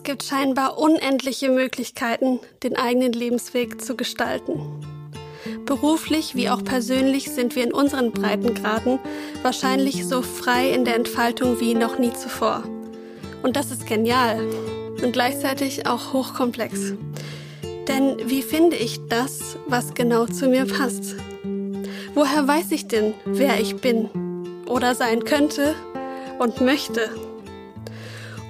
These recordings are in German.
Es gibt scheinbar unendliche Möglichkeiten, den eigenen Lebensweg zu gestalten. Beruflich wie auch persönlich sind wir in unseren Breitengraden wahrscheinlich so frei in der Entfaltung wie noch nie zuvor. Und das ist genial und gleichzeitig auch hochkomplex. Denn wie finde ich das, was genau zu mir passt? Woher weiß ich denn, wer ich bin oder sein könnte und möchte?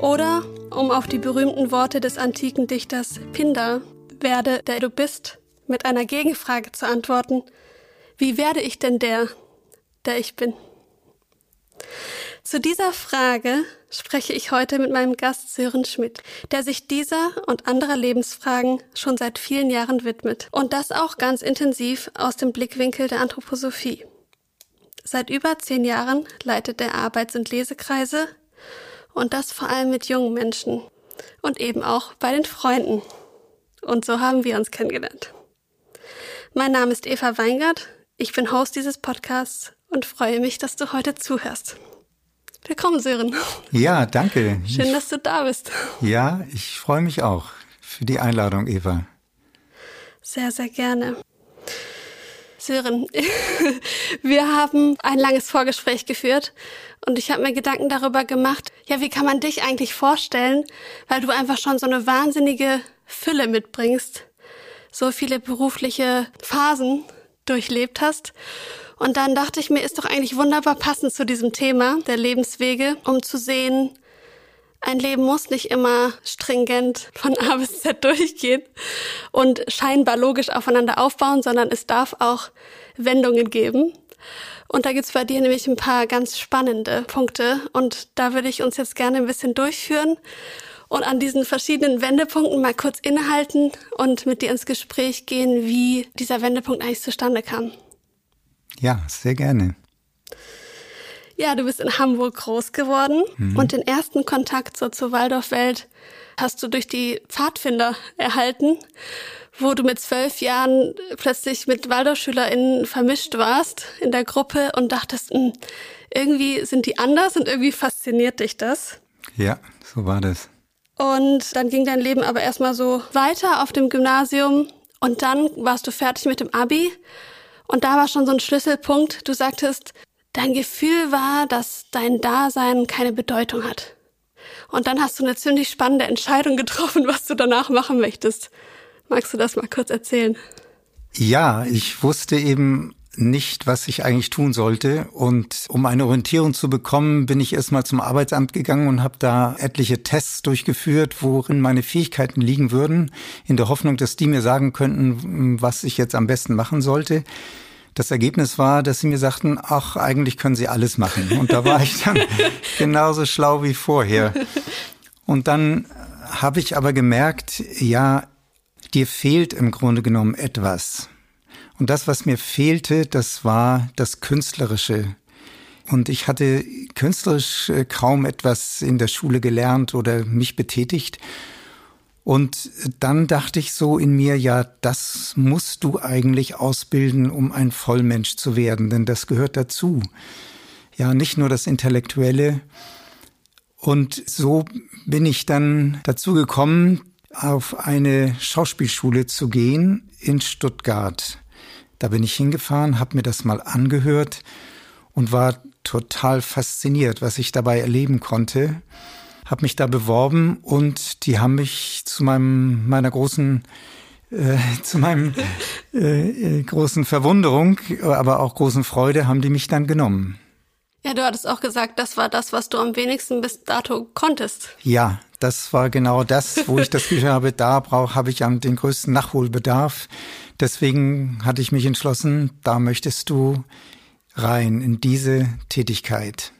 Oder, um auf die berühmten Worte des antiken Dichters Pindar, werde der du bist, mit einer Gegenfrage zu antworten, wie werde ich denn der, der ich bin? Zu dieser Frage spreche ich heute mit meinem Gast Sören Schmidt, der sich dieser und anderer Lebensfragen schon seit vielen Jahren widmet. Und das auch ganz intensiv aus dem Blickwinkel der Anthroposophie. Seit über zehn Jahren leitet er Arbeits- und Lesekreise und das vor allem mit jungen Menschen und eben auch bei den Freunden. Und so haben wir uns kennengelernt. Mein Name ist Eva Weingart, ich bin Host dieses Podcasts und freue mich, dass du heute zuhörst. Willkommen, Sören. Ja, danke. Schön, ich, dass du da bist. Ja, ich freue mich auch für die Einladung, Eva. Sehr, sehr gerne. Sören, wir haben ein langes Vorgespräch geführt und ich habe mir Gedanken darüber gemacht, ja, wie kann man dich eigentlich vorstellen, weil du einfach schon so eine wahnsinnige Fülle mitbringst, so viele berufliche Phasen durchlebt hast. Und dann dachte ich mir, ist doch eigentlich wunderbar passend zu diesem Thema der Lebenswege, um zu sehen, ein Leben muss nicht immer stringent von A bis Z durchgehen und scheinbar logisch aufeinander aufbauen, sondern es darf auch Wendungen geben. Und da gibt's bei dir nämlich ein paar ganz spannende Punkte und da würde ich uns jetzt gerne ein bisschen durchführen und an diesen verschiedenen Wendepunkten mal kurz innehalten und mit dir ins Gespräch gehen, wie dieser Wendepunkt eigentlich zustande kam. Ja, sehr gerne. Ja, du bist in Hamburg groß geworden mhm. und den ersten Kontakt so zur Waldorfwelt hast du durch die Pfadfinder erhalten, wo du mit zwölf Jahren plötzlich mit WaldorfschülerInnen vermischt warst in der Gruppe und dachtest, mh, hm, irgendwie sind die anders und irgendwie fasziniert dich das. Ja, so war das. Und dann ging dein Leben aber erstmal so weiter auf dem Gymnasium und dann warst du fertig mit dem Abi und da war schon so ein Schlüsselpunkt. Du sagtest, dein Gefühl war, dass dein Dasein keine Bedeutung hat. Und dann hast du eine ziemlich spannende Entscheidung getroffen, was du danach machen möchtest. Magst du das mal kurz erzählen? Ja, ich wusste eben nicht, was ich eigentlich tun sollte. Und um eine Orientierung zu bekommen, bin ich erstmal zum Arbeitsamt gegangen und habe da etliche Tests durchgeführt, worin meine Fähigkeiten liegen würden, in der Hoffnung, dass die mir sagen könnten, was ich jetzt am besten machen sollte. Das Ergebnis war, dass sie mir sagten, ach, eigentlich können sie alles machen. Und da war ich dann genauso schlau wie vorher. Und dann habe ich aber gemerkt, ja, dir fehlt im Grunde genommen etwas. Und das, was mir fehlte, das war das Künstlerische. Und ich hatte künstlerisch äh, kaum etwas in der Schule gelernt oder mich betätigt. Und dann dachte ich so in mir, ja, das musst du eigentlich ausbilden, um ein Vollmensch zu werden, denn das gehört dazu. Ja, nicht nur das Intellektuelle. Und so bin ich dann dazu gekommen, auf eine Schauspielschule zu gehen in Stuttgart. Da bin ich hingefahren, habe mir das mal angehört und war total fasziniert, was ich dabei erleben konnte habe mich da beworben und die haben mich zu meinem, meiner großen Äh, zu meinem äh, großen Verwunderung, aber auch großen Freude haben die mich dann genommen. Ja, du hattest auch gesagt, das war das, was du am wenigsten bis dato konntest. Ja, das war genau das, wo ich das Gefühl habe, da brauche habe ich den größten Nachholbedarf. Deswegen hatte ich mich entschlossen, da möchtest du rein in diese Tätigkeit.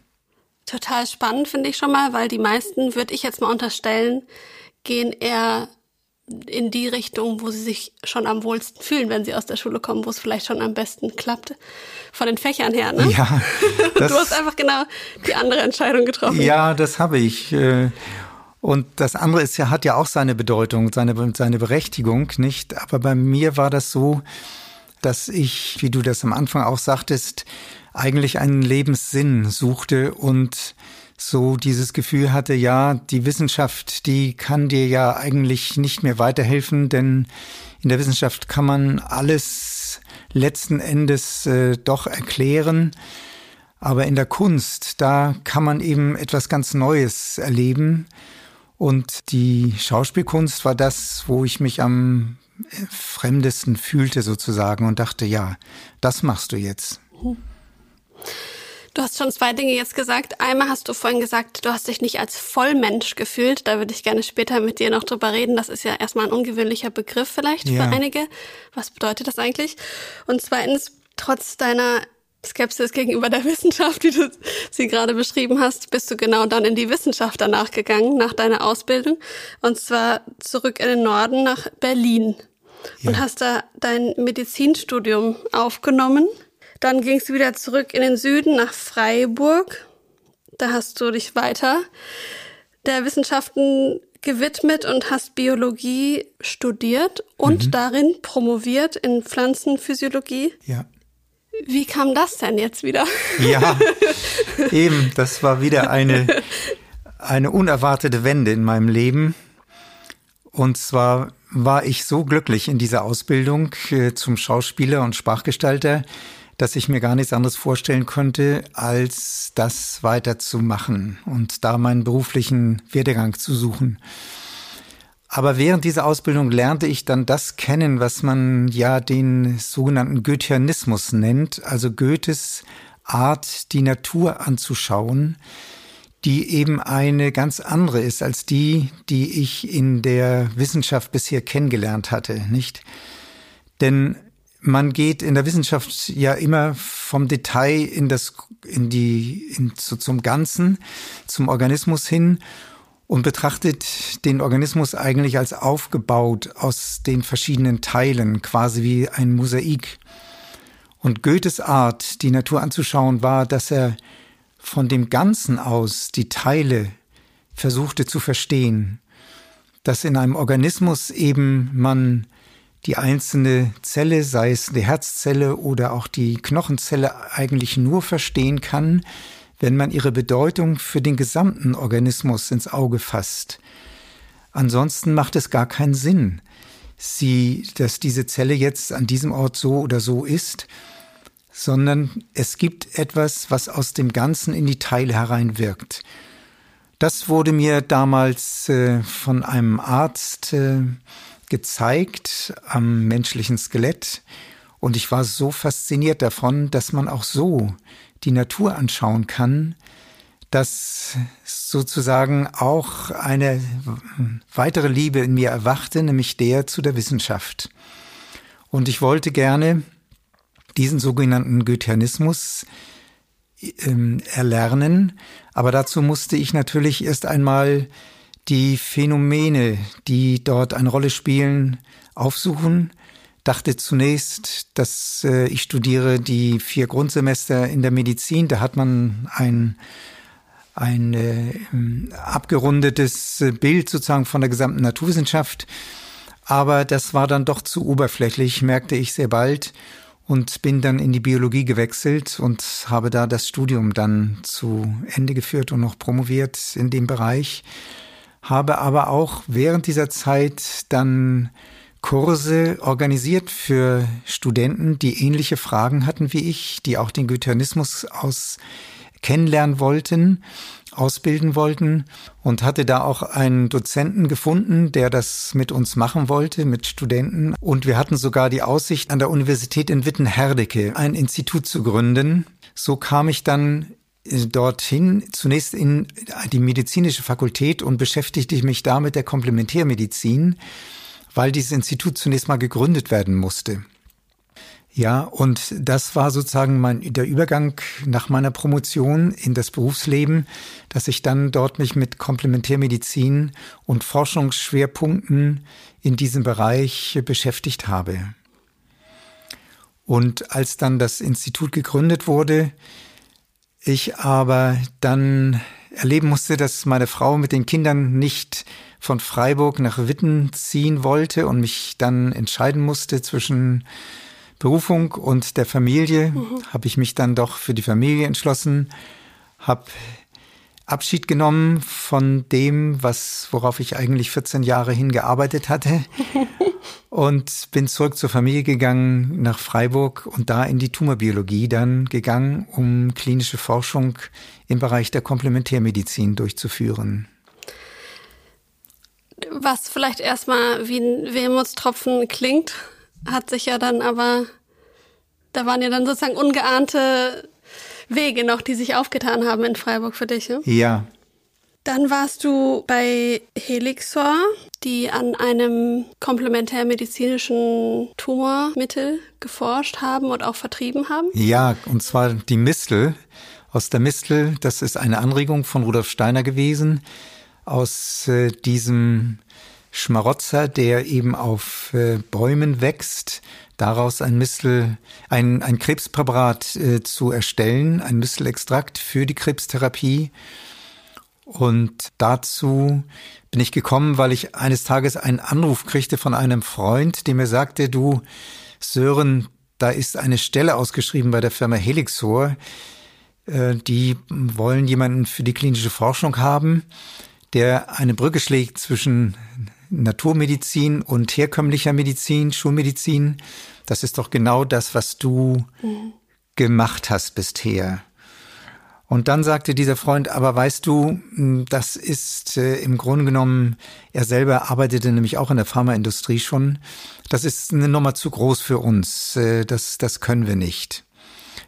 Total spannend finde ich schon mal, weil die meisten, würde ich jetzt mal unterstellen, gehen eher in die Richtung, wo sie sich schon am wohlsten fühlen, wenn sie aus der Schule kommen, wo es vielleicht schon am besten klappt. Von den Fächern her, ne? Ja. du hast einfach genau die andere Entscheidung getroffen. Ja, das habe ich. Äh, und das andere ist ja, hat ja auch seine Bedeutung, seine, seine Berechtigung, nicht? Aber bei mir war das so, dass ich, wie du das am Anfang auch sagtest, eigentlich einen Lebenssinn suchte und so dieses Gefühl hatte, ja, die Wissenschaft, die kann dir ja eigentlich nicht mehr weiterhelfen, denn in der Wissenschaft kann man alles letzten Endes äh, doch erklären. Aber in der Kunst, da kann man eben etwas ganz Neues erleben. Und die Schauspielkunst war das, wo ich mich am fremdesten fühlte sozusagen und dachte, ja, das machst du jetzt. Mhm. Du hast schon zwei Dinge jetzt gesagt. Einmal hast du vorhin gesagt, du hast dich nicht als Vollmensch gefühlt. Da würde ich gerne später mit dir noch drüber reden. Das ist ja erstmal ein ungewöhnlicher Begriff vielleicht ja. für einige. Was bedeutet das eigentlich? Und zweitens, trotz deiner Skepsis gegenüber der Wissenschaft, wie du sie gerade beschrieben hast, bist du genau dann in die Wissenschaft danach gegangen, nach deiner Ausbildung. Und zwar zurück in den Norden nach Berlin. Ja. Und hast da dein Medizinstudium aufgenommen. Dann ging es wieder zurück in den Süden nach Freiburg. Da hast du dich weiter der Wissenschaften gewidmet und hast Biologie studiert und mhm. darin promoviert in Pflanzenphysiologie. Ja. Wie kam das denn jetzt wieder? Ja, eben, das war wieder eine, eine unerwartete Wende in meinem Leben. Und zwar war ich so glücklich in dieser Ausbildung äh, zum Schauspieler und Sprachgestalter, dass ich mir gar nichts anderes vorstellen könnte, als das weiterzumachen und da meinen beruflichen Werdegang zu suchen. Aber während dieser Ausbildung lernte ich dann das kennen, was man ja den sogenannten Goetheanismus nennt, also Goethes Art, die Natur anzuschauen, die eben eine ganz andere ist als die, die ich in der Wissenschaft bisher kennengelernt hatte, nicht? Denn man geht in der Wissenschaft ja immer vom Detail in das, in die, in, so zum Ganzen, zum Organismus hin und betrachtet den Organismus eigentlich als aufgebaut aus den verschiedenen Teilen, quasi wie ein Mosaik. Und Goethes Art, die Natur anzuschauen, war, dass er von dem Ganzen aus die Teile versuchte zu verstehen, dass in einem Organismus eben man die einzelne Zelle, sei es die Herzzelle oder auch die Knochenzelle, eigentlich nur verstehen kann, wenn man ihre Bedeutung für den gesamten Organismus ins Auge fasst. Ansonsten macht es gar keinen Sinn, sie, dass diese Zelle jetzt an diesem Ort so oder so ist, sondern es gibt etwas, was aus dem Ganzen in die Teile hereinwirkt. Das wurde mir damals äh, von einem Arzt äh, gezeigt am menschlichen Skelett und ich war so fasziniert davon, dass man auch so die Natur anschauen kann, dass sozusagen auch eine weitere Liebe in mir erwachte, nämlich der zu der Wissenschaft. Und ich wollte gerne diesen sogenannten Goetheanismus ähm, erlernen, aber dazu musste ich natürlich erst einmal die Phänomene, die dort eine Rolle spielen, aufsuchen. Dachte zunächst, dass äh, ich studiere die vier Grundsemester in der Medizin. Da hat man ein, ein äh, abgerundetes Bild sozusagen von der gesamten Naturwissenschaft. Aber das war dann doch zu oberflächlich, merkte ich sehr bald und bin dann in die Biologie gewechselt und habe da das Studium dann zu Ende geführt und noch promoviert in dem Bereich habe aber auch während dieser Zeit dann Kurse organisiert für Studenten, die ähnliche Fragen hatten wie ich, die auch den Goetheanismus aus kennenlernen wollten. ausbilden wollten und hatte da auch einen Dozenten gefunden, der das mit uns machen wollte, mit Studenten. Und wir hatten sogar die Aussicht, an der Universität in Witten-Herdecke ein Institut zu gründen. So kam ich dann dorthin, zunächst in die medizinische Fakultät und beschäftigte mich da mit der Komplementärmedizin, weil dieses Institut zunächst mal gegründet werden musste. Ja, und das war sozusagen mein, der Übergang nach meiner Promotion in das Berufsleben, dass ich dann dort mich mit Komplementärmedizin und Forschungsschwerpunkten in diesem Bereich beschäftigt habe. Und als dann das Institut gegründet wurde, ich aber dann erleben musste, dass meine Frau mit den Kindern nicht von Freiburg nach Witten ziehen wollte und mich dann entscheiden musste zwischen Berufung und der Familie, mhm. habe ich mich dann doch für die Familie entschlossen, habe Abschied genommen von dem, was, worauf ich eigentlich 14 Jahre hingearbeitet hatte und bin zurück zur Familie gegangen nach Freiburg und da in die Tumorbiologie dann gegangen, um klinische Forschung im Bereich der Komplementärmedizin durchzuführen. Was vielleicht erstmal wie ein Wehmutstropfen klingt, hat sich ja dann aber, da waren ja dann sozusagen ungeahnte Wege noch, die sich aufgetan haben in Freiburg für dich. Ne? Ja. Dann warst du bei Helixor, die an einem komplementärmedizinischen Tumormittel geforscht haben und auch vertrieben haben. Ja, und zwar die Mistel. Aus der Mistel, das ist eine Anregung von Rudolf Steiner gewesen, aus äh, diesem Schmarotzer, der eben auf äh, Bäumen wächst, daraus ein Mistel, ein, ein Krebspräparat äh, zu erstellen, ein Mistelextrakt für die Krebstherapie. Und dazu bin ich gekommen, weil ich eines Tages einen Anruf kriegte von einem Freund, der mir sagte, du Sören, da ist eine Stelle ausgeschrieben bei der Firma Helixor. Äh, die wollen jemanden für die klinische Forschung haben, der eine Brücke schlägt zwischen Naturmedizin und herkömmlicher Medizin, Schulmedizin, das ist doch genau das, was du mhm. gemacht hast bisher. Und dann sagte dieser Freund, aber weißt du, das ist äh, im Grunde genommen, er selber arbeitete nämlich auch in der Pharmaindustrie schon, das ist eine Nummer zu groß für uns, äh, das, das können wir nicht.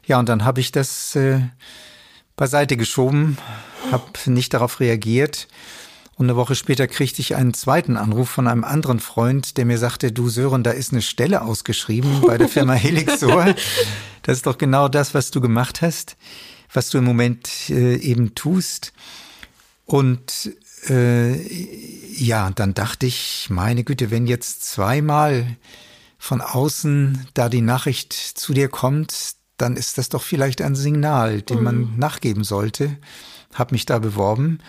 Ja, und dann habe ich das äh, beiseite geschoben, habe nicht darauf reagiert und eine Woche später kriegte ich einen zweiten Anruf von einem anderen Freund, der mir sagte, du Sören, da ist eine Stelle ausgeschrieben bei der Firma Helixor. Das ist doch genau das, was du gemacht hast, was du im Moment äh, eben tust. Und äh, ja, dann dachte ich, meine Güte, wenn jetzt zweimal von außen da die Nachricht zu dir kommt, dann ist das doch vielleicht ein Signal, dem mhm. man nachgeben sollte. Hab mich da beworben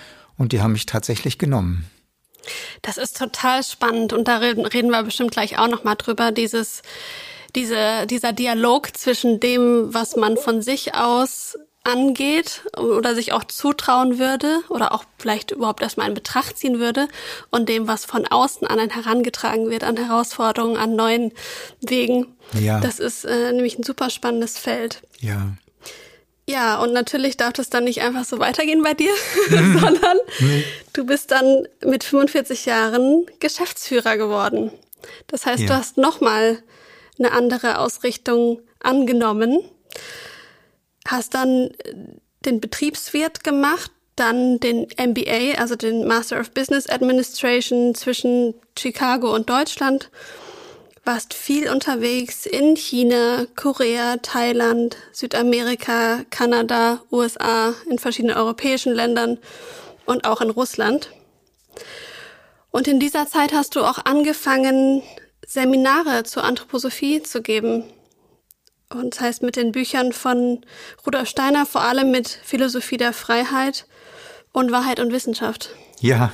und die haben mich tatsächlich genommen. Das ist total spannend und da reden wir bestimmt gleich auch noch mal drüber. Dieses, diese, dieser Dialog zwischen dem, was man von sich aus angeht oder sich auch zutrauen würde oder auch vielleicht überhaupt erstmal in Betracht ziehen würde und dem, was von außen an einen herangetragen wird, an Herausforderungen, an neuen Wegen. Ja. Das ist äh, nämlich ein super spannendes Feld. Ja. Ja, und natürlich darf das dann nicht einfach so weitergehen bei dir, sondern nee. du bist dann mit 45 Jahren Geschäftsführer geworden. Das heißt, ja. du hast nochmal eine andere Ausrichtung angenommen, hast dann den Betriebswirt gemacht, dann den MBA, also den Master of Business Administration zwischen Chicago und Deutschland warst viel unterwegs in China, Korea, Thailand, Südamerika, Kanada, USA, in verschiedenen europäischen Ländern und auch in Russland. Und in dieser Zeit hast du auch angefangen, Seminare zur Anthroposophie zu geben. Und das heißt mit den Büchern von Rudolf Steiner, vor allem mit Philosophie der Freiheit und Wahrheit und Wissenschaft. Ja,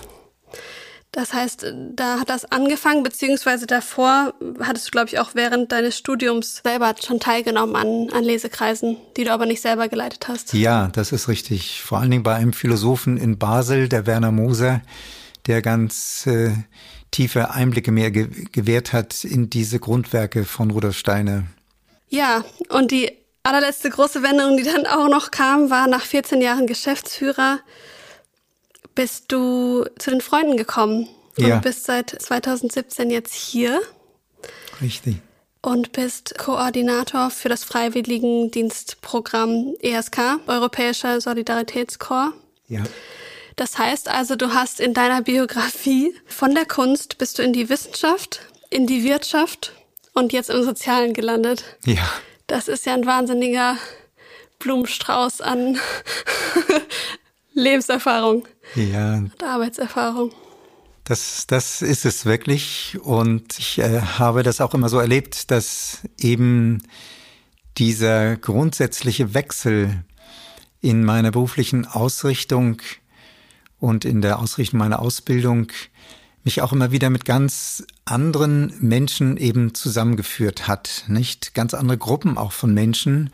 das heißt, da hat das angefangen, beziehungsweise davor hattest du, glaube ich, auch während deines Studiums selber schon teilgenommen an, an Lesekreisen, die du aber nicht selber geleitet hast. Ja, das ist richtig. Vor allen Dingen bei einem Philosophen in Basel, der Werner Moser, der ganz äh, tiefe Einblicke mehr ge gewährt hat in diese Grundwerke von Rudolf Steiner. Ja, und die allerletzte große Wendung, die dann auch noch kam, war nach 14 Jahren Geschäftsführer bist du zu den Freunden gekommen und Ja. bist seit 2017 jetzt hier Richtig. und bist Koordinator für das Freiwilligendienstprogramm ESK, Europäischer Solidaritätskorps. Ja. Das heißt also, du hast in deiner Biografie von der Kunst bist du in die Wissenschaft, in die Wirtschaft und jetzt im Sozialen gelandet. Ja. Das ist ja ein wahnsinniger Blumenstrauß an Lebenserfahrung Ja, und Arbeitserfahrung. Das, das ist es wirklich. Und ich äh, habe das auch immer so erlebt, dass eben dieser grundsätzliche Wechsel in meiner beruflichen Ausrichtung und in der Ausrichtung meiner Ausbildung mich auch immer wieder mit ganz anderen Menschen eben zusammengeführt hat, nicht? Ganz andere Gruppen auch von Menschen.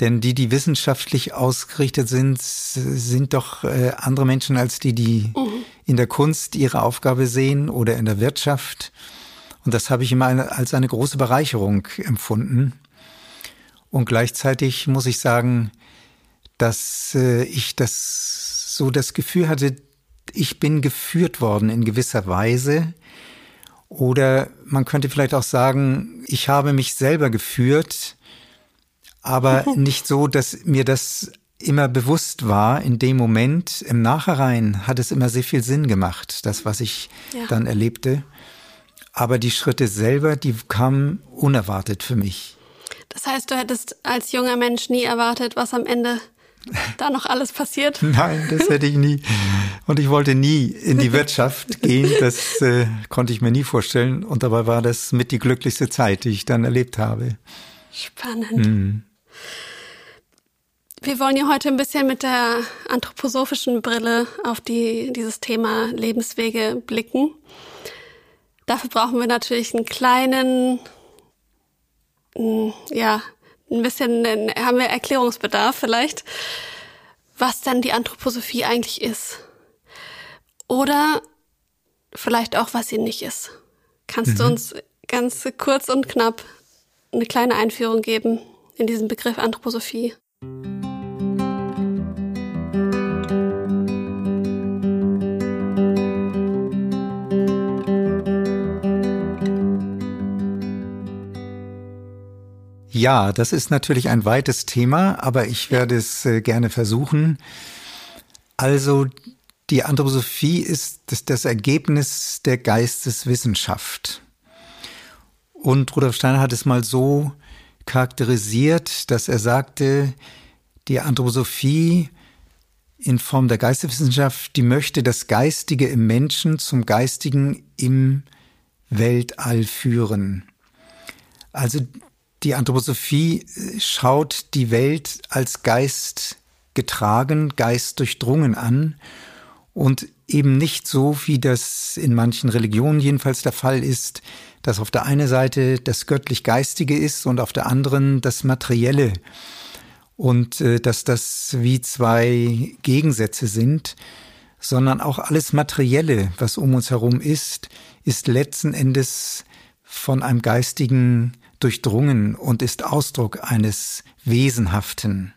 Denn die, die wissenschaftlich ausgerichtet sind, sind doch äh, andere Menschen als die, die in der Kunst ihre Aufgabe sehen oder in der Wirtschaft. Und das habe ich immer als eine große Bereicherung empfunden. Und gleichzeitig muss ich sagen, dass äh, ich das so das Gefühl hatte, ich bin geführt worden in gewisser Weise. Oder man könnte vielleicht auch sagen, ich habe mich selber geführt, aber nicht so, dass mir das immer bewusst war in dem Moment. Im Nachhinein hat es immer sehr viel Sinn gemacht, das, was ich Ja. dann erlebte. Aber die Schritte selber, die kamen unerwartet für mich. Das heißt, du hättest als junger Mensch nie erwartet, was am Ende da noch alles passiert. Nein, das hätte ich nie. Und ich wollte nie in die Wirtschaft gehen. Das äh, konnte ich mir nie vorstellen. Und dabei war das mit die glücklichste Zeit, die ich dann erlebt habe. Spannend. Wir wollen ja heute ein bisschen mit der anthroposophischen Brille auf die, dieses Thema Lebenswege blicken. Dafür brauchen wir natürlich einen kleinen, ja, ein bisschen, haben wir Erklärungsbedarf vielleicht, was denn die Anthroposophie eigentlich ist. Oder vielleicht auch, was sie nicht ist. Kannst du uns ganz kurz und knapp eine kleine Einführung geben in diesen Begriff Anthroposophie? Ja, das ist natürlich ein weites Thema, aber ich werde es äh, gerne versuchen. Also, die Anthroposophie ist das Ergebnis der Geisteswissenschaft. Und Rudolf Steiner hat es mal so charakterisiert, dass er sagte, die Anthroposophie in Form der Geisteswissenschaft, die möchte das Geistige im Menschen zum Geistigen im Weltall führen. Also die Anthroposophie äh, schaut die Welt als Geist getragen, Geist durchdrungen an und eben nicht so, wie das in manchen Religionen jedenfalls der Fall ist, dass auf der einen Seite das göttlich-geistige ist und auf der anderen das materielle und äh, dass das wie zwei Gegensätze sind, sondern auch alles Materielle, was um uns herum ist, ist letzten Endes von einem Geistigen durchdrungen und ist Ausdruck eines Wesenhaften.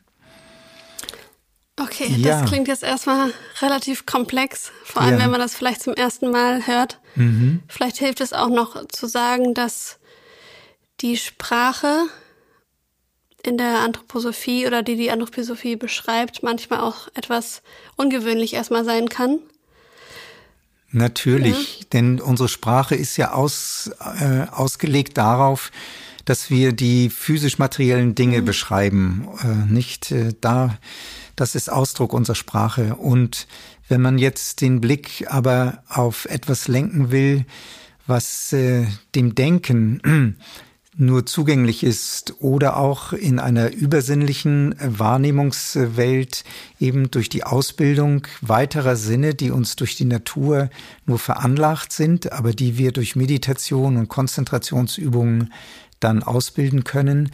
Okay, Ja. das klingt jetzt erstmal relativ komplex, vor allem Ja. wenn man das vielleicht zum ersten Mal hört. Vielleicht hilft es auch noch zu sagen, dass die Sprache in der Anthroposophie oder die die Anthroposophie beschreibt, manchmal auch etwas ungewöhnlich erstmal sein kann. Natürlich, denn unsere Sprache ist ja aus, äh, ausgelegt darauf, dass wir die physisch-materiellen Dinge beschreiben, äh, nicht äh, da. Das ist Ausdruck unserer Sprache. Und wenn man jetzt den Blick aber auf etwas lenken will, was äh, dem Denken nur zugänglich ist oder auch in einer übersinnlichen äh, Wahrnehmungswelt eben durch die Ausbildung weiterer Sinne, die uns durch die Natur nur veranlagt sind, aber die wir durch Meditation und Konzentrationsübungen dann ausbilden können.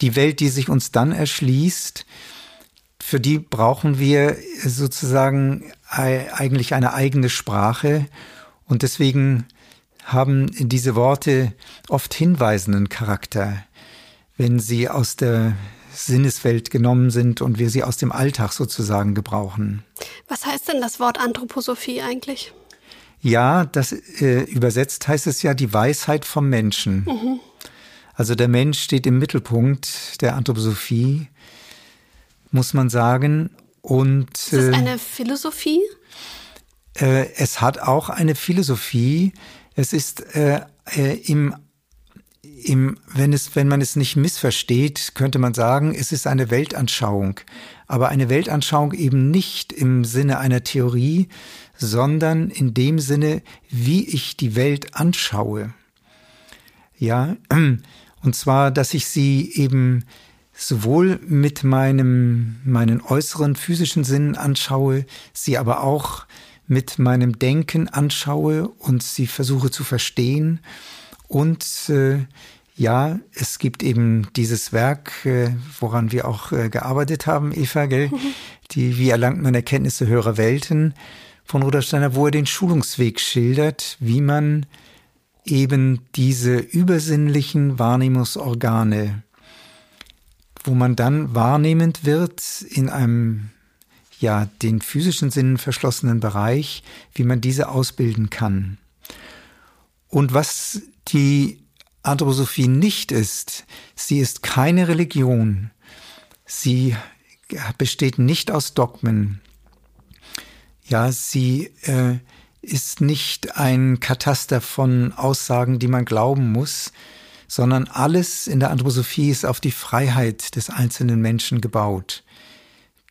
Die Welt, die sich uns dann erschließt, für die brauchen wir sozusagen ei- eigentlich eine eigene Sprache und deswegen haben diese Worte oft hinweisenden Charakter. Wenn sie aus der Sinneswelt genommen sind und wir sie aus dem Alltag sozusagen gebrauchen. Was heißt denn das Wort Anthroposophie eigentlich? Ja, das äh, übersetzt heißt es ja die Weisheit vom Menschen. Mhm. Also der Mensch steht im Mittelpunkt der Anthroposophie, muss man sagen. Und ist das äh, eine Philosophie? Äh, es hat auch eine Philosophie. Es ist äh, äh, im im, wenn, es, wenn man es nicht missversteht, könnte man sagen, es ist eine Weltanschauung. Aber eine Weltanschauung eben nicht im Sinne einer Theorie, sondern in dem Sinne, wie ich die Welt anschaue. Ja, und zwar, dass ich sie eben sowohl mit meinem, meinen äußeren physischen Sinnen anschaue, sie aber auch mit meinem Denken anschaue und sie versuche zu verstehen und äh, ja, es gibt eben dieses Werk, äh, woran wir auch äh, gearbeitet haben, Eva, gell? Die Wie erlangt man Erkenntnisse höherer Welten von Rudolf Steiner, wo er den Schulungsweg schildert, wie man eben diese übersinnlichen Wahrnehmungsorgane, wo man dann wahrnehmend wird in einem ja den physischen Sinnen verschlossenen Bereich, wie man diese ausbilden kann. Und was die Anthroposophie nicht ist, sie ist keine Religion. Sie besteht nicht aus Dogmen. Ja, sie äh, ist nicht ein Kataster von Aussagen, die man glauben muss, sondern alles in der Anthroposophie ist auf die Freiheit des einzelnen Menschen gebaut.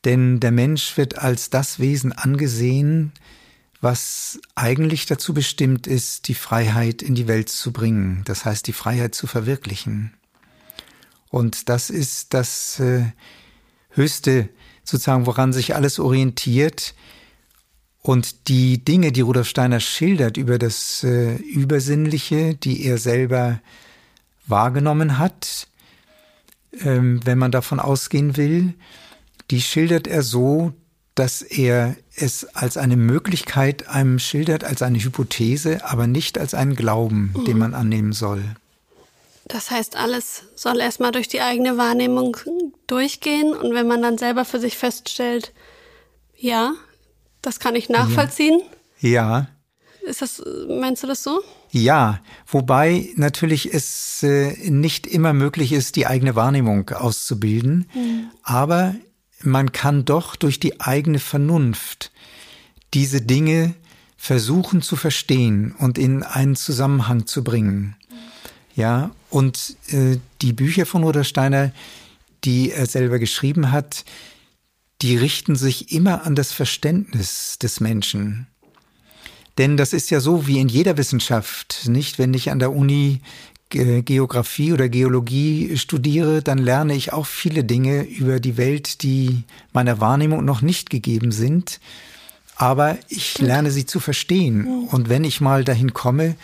Denn der Mensch wird als das Wesen angesehen, was eigentlich dazu bestimmt ist, die Freiheit in die Welt zu bringen, das heißt die Freiheit zu verwirklichen. Und das ist das äh, Höchste, sozusagen, woran sich alles orientiert. Und die Dinge, die Rudolf Steiner schildert über das äh, Übersinnliche, die er selber wahrgenommen hat, ähm, wenn man davon ausgehen will, die schildert er so, dass er es als eine Möglichkeit einem schildert, als eine Hypothese, aber nicht als einen Glauben, mhm. den man annehmen soll. Das heißt, alles soll erstmal durch die eigene Wahrnehmung durchgehen und wenn man dann selber für sich feststellt, ja, das kann ich nachvollziehen. Ja. Ist das, meinst du das so? Ja, wobei natürlich es äh, nicht immer möglich ist, die eigene Wahrnehmung auszubilden. Mhm. Aber man kann doch durch die eigene Vernunft diese Dinge versuchen zu verstehen und in einen Zusammenhang zu bringen. Ja, und äh, die Bücher von Rudolf Steiner, die er selber geschrieben hat, die richten sich immer an das Verständnis des Menschen. Denn das ist ja so wie in jeder Wissenschaft, nicht? Wenn ich an der Uni Geografie oder Geologie studiere, dann lerne ich auch viele Dinge über die Welt, die meiner Wahrnehmung noch nicht gegeben sind. Aber ich lerne sie zu verstehen. Und wenn ich mal dahin komme,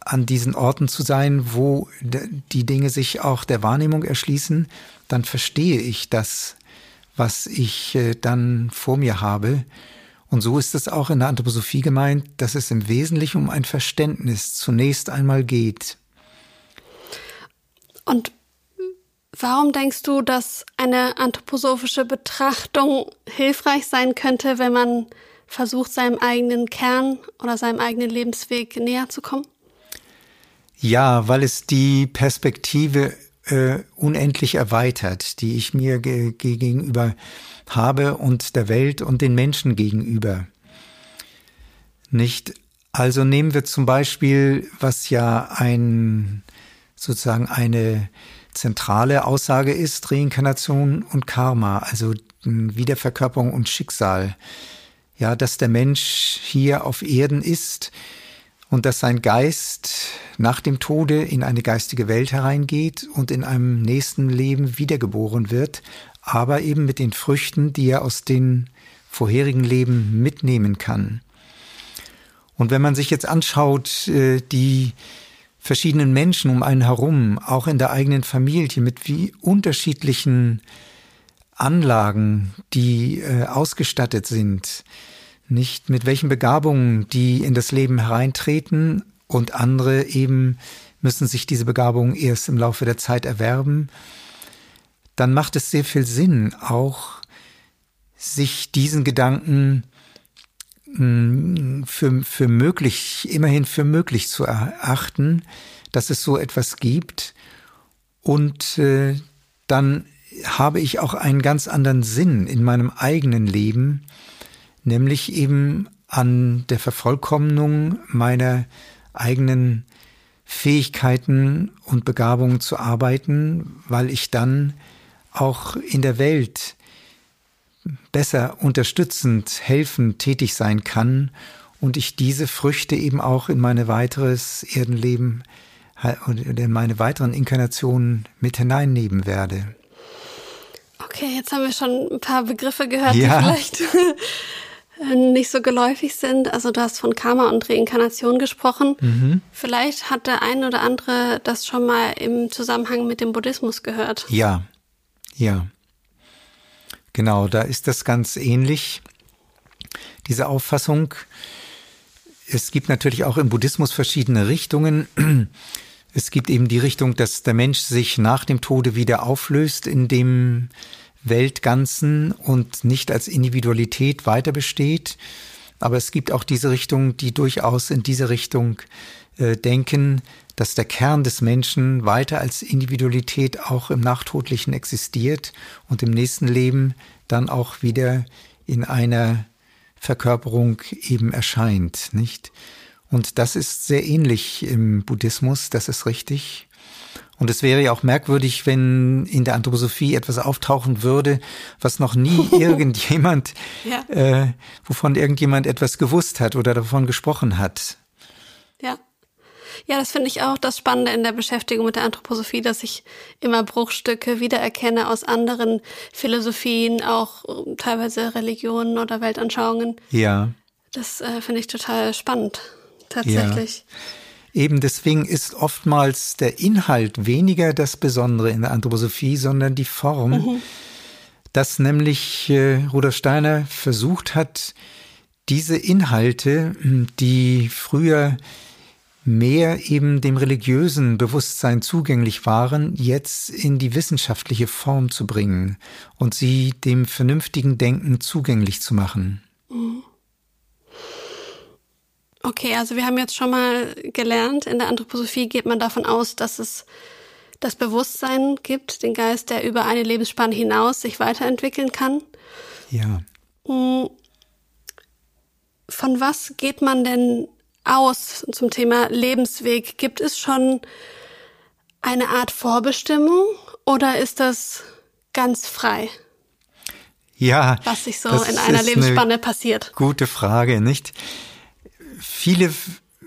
an diesen Orten zu sein, wo die Dinge sich auch der Wahrnehmung erschließen, dann verstehe ich das, was ich äh, dann vor mir habe. Und so ist es auch in der Anthroposophie gemeint, dass es im Wesentlichen um ein Verständnis zunächst einmal geht. Und warum denkst du, dass eine anthroposophische Betrachtung hilfreich sein könnte, wenn man versucht, seinem eigenen Kern oder seinem eigenen Lebensweg näher zu kommen? Ja, weil es die Perspektive äh, unendlich erweitert, die ich mir ge gegenüber habe und der Welt und den Menschen gegenüber. Nicht? Also nehmen wir zum Beispiel, was ja ein sozusagen eine zentrale Aussage ist, Reinkarnation und Karma, also Wiederverkörperung und Schicksal. Ja, dass der Mensch hier auf Erden ist und dass sein Geist nach dem Tode in eine geistige Welt hereingeht und in einem nächsten Leben wiedergeboren wird, aber eben mit den Früchten, die er aus den vorherigen Leben mitnehmen kann. Und wenn man sich jetzt anschaut, äh, die verschiedenen Menschen um einen herum, auch in der eigenen Familie, mit wie unterschiedlichen Anlagen, die äh, ausgestattet sind, nicht mit welchen Begabungen die in das Leben hereintreten und andere eben müssen sich diese Begabungen erst im Laufe der Zeit erwerben, dann macht es sehr viel Sinn, auch sich diesen Gedanken mm, für, für möglich, immerhin für möglich zu erachten, dass es so etwas gibt. Und äh, dann habe ich auch einen ganz anderen Sinn in meinem eigenen Leben, nämlich eben an der Vervollkommnung meiner eigenen Fähigkeiten und Begabungen zu arbeiten, weil ich dann auch in der Welt besser unterstützend, helfend tätig sein kann und ich diese Früchte eben auch in meine weiteres Erdenleben und in meine weiteren Inkarnationen mit hineinnehmen werde. Okay, jetzt haben wir schon ein paar Begriffe gehört, ja. die vielleicht nicht so geläufig sind. Also du hast von Karma und Reinkarnation gesprochen. Mhm. Vielleicht hat der ein oder andere das schon mal im Zusammenhang mit dem Buddhismus gehört. Ja, ja. Genau, da ist das ganz ähnlich, diese Auffassung. Es gibt natürlich auch im Buddhismus verschiedene Richtungen. Es gibt eben die Richtung, dass der Mensch sich nach dem Tode wieder auflöst in dem Weltganzen und nicht als Individualität weiter besteht. Aber es gibt auch diese Richtung, die durchaus in diese Richtung äh, denken, dass der Kern des Menschen weiter als Individualität auch im Nachtodlichen existiert und im nächsten Leben dann auch wieder in einer Verkörperung eben erscheint, nicht? Und das ist sehr ähnlich im Buddhismus, das ist richtig. Und es wäre ja auch merkwürdig, wenn in der Anthroposophie etwas auftauchen würde, was noch nie irgendjemand, ja. äh, wovon irgendjemand etwas gewusst hat oder davon gesprochen hat. Ja. Ja, das finde ich auch das Spannende in der Beschäftigung mit der Anthroposophie, dass ich immer Bruchstücke wiedererkenne aus anderen Philosophien, auch äh, teilweise Religionen oder Weltanschauungen. Ja. Das äh, finde ich total spannend, tatsächlich. Ja. Eben deswegen ist oftmals der Inhalt weniger das Besondere in der Anthroposophie, sondern die Form, mhm. dass nämlich äh, Rudolf Steiner versucht hat, diese Inhalte, die früher mehr eben dem religiösen Bewusstsein zugänglich waren, jetzt in die wissenschaftliche Form zu bringen und sie dem vernünftigen Denken zugänglich zu machen. Okay, also wir haben jetzt schon mal gelernt, in der Anthroposophie geht man davon aus, dass es das Bewusstsein gibt, den Geist, der über eine Lebensspanne hinaus sich weiterentwickeln kann. Ja. Hm. Von was geht man denn aus zum Thema Lebensweg? Gibt es schon eine Art Vorbestimmung oder ist das ganz frei? Ja. Was sich so in einer Lebensspanne passiert. Gute Frage, nicht? Viele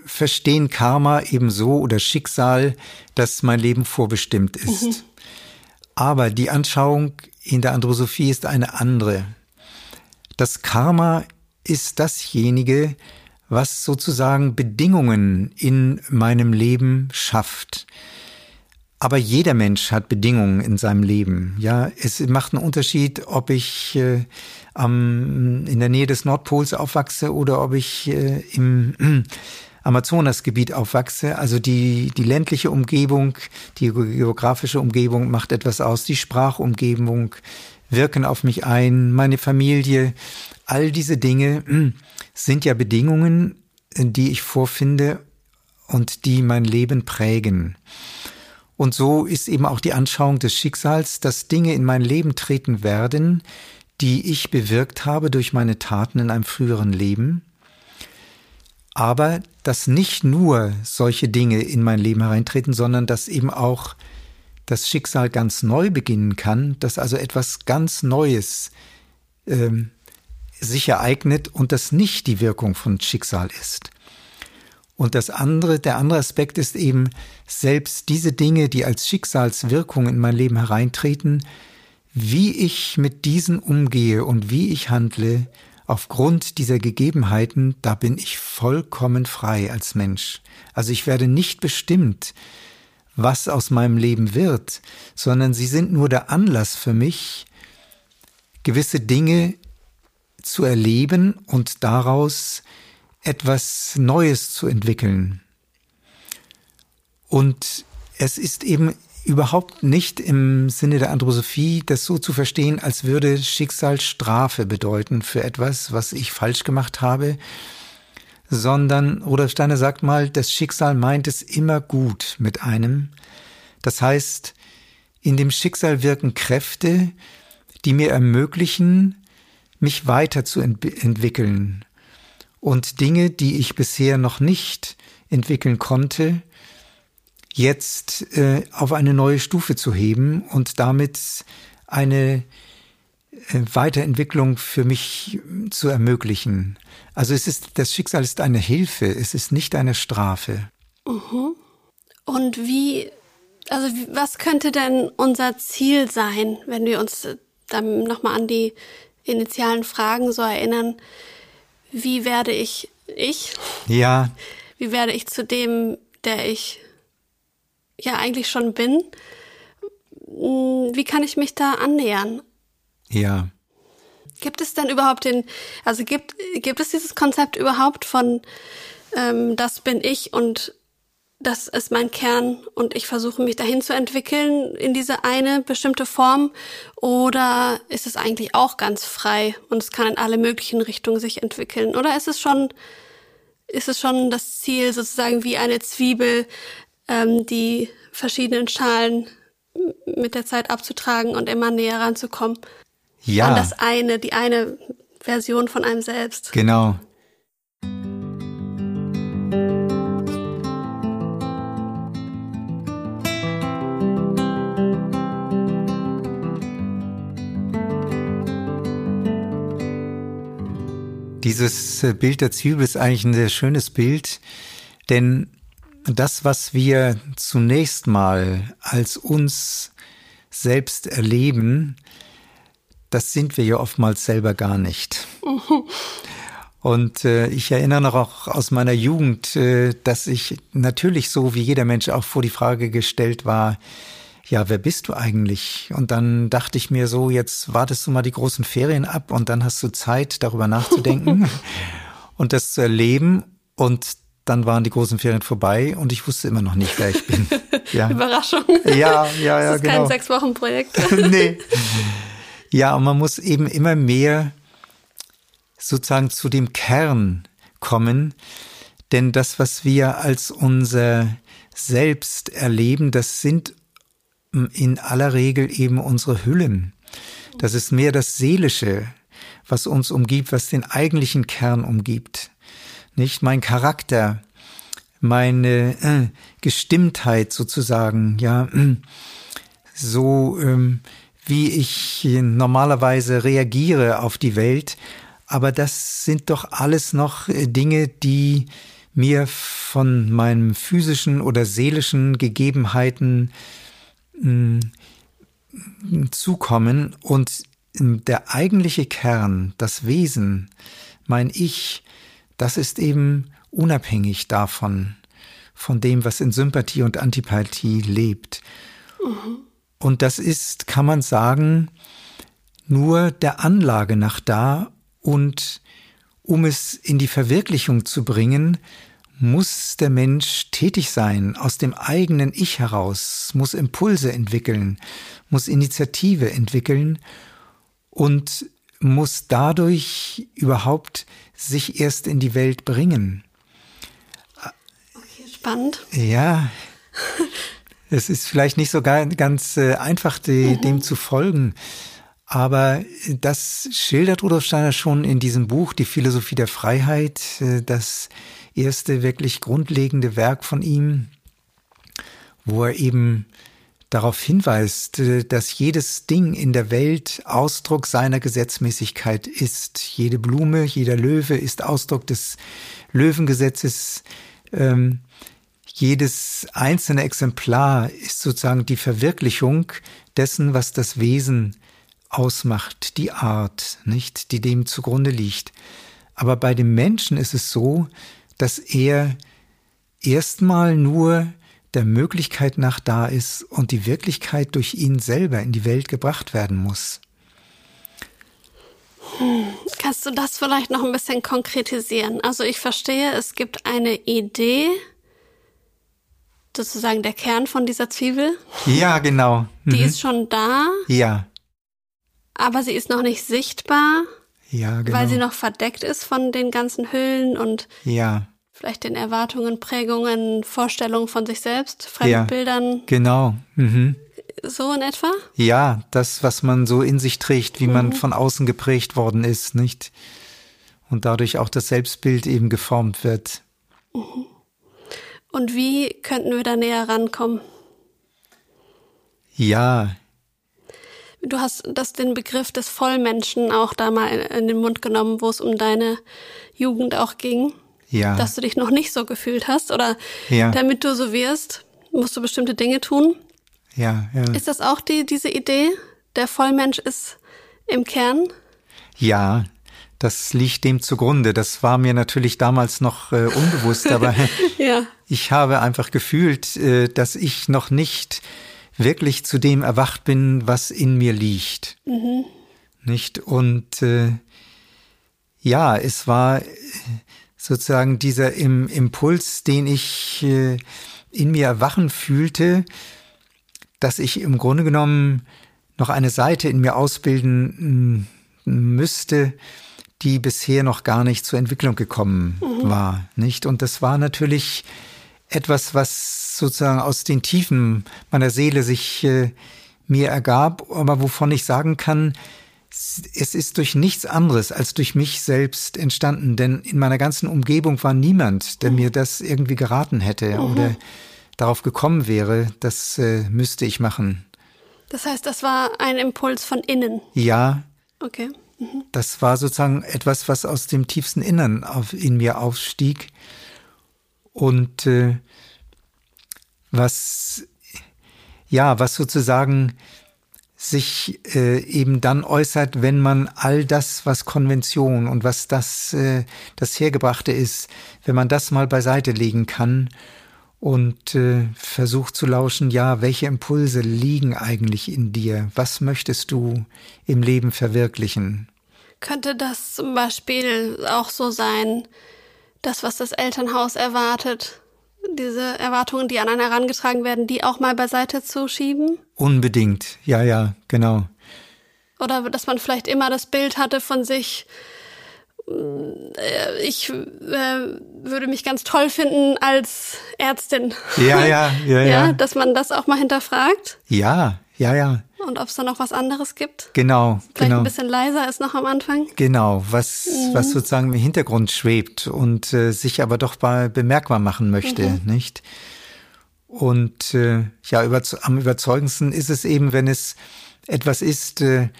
verstehen Karma eben so oder Schicksal, dass mein Leben vorbestimmt ist. Mhm. Aber die Anschauung in der Androsophie ist eine andere. Das Karma ist dasjenige, was sozusagen Bedingungen in meinem Leben schafft. Aber jeder Mensch hat Bedingungen in seinem Leben. Ja, es macht einen Unterschied, ob ich äh, am, in der Nähe des Nordpols aufwachse oder ob ich äh, im äh, Amazonasgebiet aufwachse. Also die, die ländliche Umgebung, die geografische Umgebung macht etwas aus, die Sprachumgebung wirken auf mich ein, meine Familie, all diese Dinge äh, sind ja Bedingungen, die ich vorfinde und die mein Leben prägen. Und so ist eben auch die Anschauung des Schicksals, dass Dinge in mein Leben treten werden, die ich bewirkt habe durch meine Taten in einem früheren Leben, aber dass nicht nur solche Dinge in mein Leben hereintreten, sondern dass eben auch das Schicksal ganz neu beginnen kann, dass also etwas ganz Neues ähm, sich ereignet und das nicht die Wirkung von Schicksal ist. Und das andere, der andere Aspekt ist eben, selbst diese Dinge, die als Schicksalswirkung in mein Leben hereintreten, wie ich mit diesen umgehe und wie ich handle, aufgrund dieser Gegebenheiten, da bin ich vollkommen frei als Mensch. Also ich werde nicht bestimmt, was aus meinem Leben wird, sondern sie sind nur der Anlass für mich, gewisse Dinge zu erleben und daraus etwas Neues zu entwickeln. Und es ist eben überhaupt nicht im Sinne der Anthroposophie das so zu verstehen, als würde Schicksal Strafe bedeuten für etwas, was ich falsch gemacht habe, sondern Rudolf Steiner sagt mal, das Schicksal meint es immer gut mit einem. Das heißt, in dem Schicksal wirken Kräfte, die mir ermöglichen, mich weiterzuentwickeln und Dinge, die ich bisher noch nicht entwickeln konnte, jetzt äh, auf eine neue Stufe zu heben und damit eine äh, Weiterentwicklung für mich zu ermöglichen. Also es ist, das Schicksal ist eine Hilfe, es ist nicht eine Strafe. Mhm. Und wie, also was könnte denn unser Ziel sein, wenn wir uns dann nochmal an die initialen Fragen so erinnern? Wie werde ich ich? Ja. Wie werde ich zu dem, der ich ja eigentlich schon bin? Hm, wie kann ich mich da annähern? Ja. Gibt es denn überhaupt den, also gibt, gibt es dieses Konzept überhaupt von, ähm, das bin ich und das ist mein Kern und ich versuche mich dahin zu entwickeln in diese eine bestimmte Form oder ist es eigentlich auch ganz frei und es kann in alle möglichen Richtungen sich entwickeln oder ist es schon ist es schon das Ziel sozusagen wie eine Zwiebel ähm, die verschiedenen Schalen mit der Zeit abzutragen und immer näher ranzukommen ja. an das eine die eine Version von einem selbst genau Dieses äh, Bild der Zwiebel ist eigentlich ein sehr schönes Bild, denn das, was wir zunächst mal als uns selbst erleben, das sind wir ja oftmals selber gar nicht. Und äh, ich erinnere noch auch aus meiner Jugend, äh, dass ich natürlich so wie jeder Mensch auch vor die Frage gestellt war, ja, wer bist du eigentlich? Und dann dachte ich mir so, jetzt wartest du mal die großen Ferien ab und dann hast du Zeit, darüber nachzudenken und das zu erleben. Und dann waren die großen Ferien vorbei und ich wusste immer noch nicht, wer ich bin. Ja. Überraschung. Ja, ja, ja, das ist genau. kein sechs Wochen Projekt. nee. Ja, und man muss eben immer mehr sozusagen zu dem Kern kommen, denn das, was wir als unser Selbst erleben, das sind in aller Regel eben unsere Hüllen. Das ist mehr das Seelische, was uns umgibt, was den eigentlichen Kern umgibt. Nicht mein Charakter, meine äh, Gestimmtheit sozusagen, ja, so ähm, wie ich normalerweise reagiere auf die Welt. Aber das sind doch alles noch äh, Dinge, die mir von meinen physischen oder seelischen Gegebenheiten zukommen und der eigentliche Kern, das Wesen, mein Ich, das ist eben unabhängig davon, von dem, was in Sympathie und Antipathie lebt. Mhm. Und das ist, kann man sagen, nur der Anlage nach da und um es in die Verwirklichung zu bringen, muss der Mensch tätig sein, aus dem eigenen Ich heraus, muss Impulse entwickeln, muss Initiative entwickeln und muss dadurch überhaupt sich erst in die Welt bringen. Okay, spannend. Ja, es ist vielleicht nicht so ganz äh, einfach, die, mhm. dem zu folgen. Aber das schildert Rudolf Steiner schon in diesem Buch, Die Philosophie der Freiheit, äh, dass erste wirklich grundlegende Werk von ihm, wo er eben darauf hinweist, äh, dass jedes Ding in der Welt Ausdruck seiner Gesetzmäßigkeit ist. Jede Blume, jeder Löwe ist Ausdruck des Löwengesetzes. Ähm, jedes einzelne Exemplar ist sozusagen die Verwirklichung dessen, was das Wesen ausmacht, die Art, nicht, die dem zugrunde liegt. Aber bei dem Menschen ist es so, dass er erstmal nur der Möglichkeit nach da ist und die Wirklichkeit durch ihn selber in die Welt gebracht werden muss. Hm, kannst du das vielleicht noch ein bisschen konkretisieren? Also ich verstehe, es gibt eine Idee sozusagen der Kern von dieser Zwiebel. Ja, genau. Mhm. Die ist schon da, ja, aber sie ist noch nicht sichtbar, ja, genau. weil sie noch verdeckt ist von den ganzen Hüllen und ja, vielleicht den Erwartungen, Prägungen, Vorstellungen von sich selbst, Ja. Fremdbildern, genau. Mhm. so in etwa. Ja, das, was man so in sich trägt, wie man von außen geprägt worden ist, nicht? Und dadurch auch das Selbstbild eben geformt wird. Und wie könnten wir da näher rankommen? Ja, Du hast das den Begriff des Vollmenschen auch da mal in den Mund genommen, wo es um deine Jugend auch ging, ja, dass du dich noch nicht so gefühlt hast oder Ja. damit du so wirst, musst du bestimmte Dinge tun. ja, ja. Ist das auch die, diese Idee? Der Vollmensch ist im Kern? Ja, das liegt dem zugrunde. Das war mir natürlich damals noch äh, unbewusst, aber Ja. ich habe einfach gefühlt, äh, dass ich noch nicht wirklich zu dem erwacht bin, was in mir liegt. Nicht? Und äh, ja, es war äh, sozusagen dieser im, Impuls, den ich äh, in mir erwachen fühlte, dass ich im Grunde genommen noch eine Seite in mir ausbilden mm, müsste, die bisher noch gar nicht zur Entwicklung gekommen war, nicht? Und das war natürlich etwas, was sozusagen aus den Tiefen meiner Seele sich äh, mir ergab, aber wovon ich sagen kann, es ist durch nichts anderes als durch mich selbst entstanden, denn in meiner ganzen Umgebung war niemand, der mir das irgendwie geraten hätte oder darauf gekommen wäre, das äh, müsste ich machen. Das heißt, das war ein Impuls von innen. Ja, Okay. das war sozusagen etwas, was aus dem tiefsten Innern auf, in mir aufstieg und äh, was ja, was sozusagen sich äh, eben dann äußert, wenn man all das, was Konvention und was das, äh, das Hergebrachte ist, wenn man das mal beiseite legen kann und äh, versucht zu lauschen, ja, welche Impulse liegen eigentlich in dir? Was möchtest du im Leben verwirklichen? Könnte das zum Beispiel auch so sein, das, was das Elternhaus erwartet, diese Erwartungen, die an einen herangetragen werden, die auch mal beiseite zu schieben? Unbedingt, ja, ja, genau. Oder dass man vielleicht immer das Bild hatte von sich, äh, ich äh, würde mich ganz toll finden als Ärztin. Ja, ja, ja, Ja, ja. dass man das auch mal hinterfragt Ja, ja, ja, und ob es da noch was anderes gibt. genau, Vielleicht genau. ein bisschen leiser ist noch am Anfang. Genau, was, was sozusagen im Hintergrund schwebt und äh, sich aber doch mal bemerkbar machen möchte, nicht? Und äh, ja, über, am überzeugendsten ist es eben, wenn es etwas ist, äh,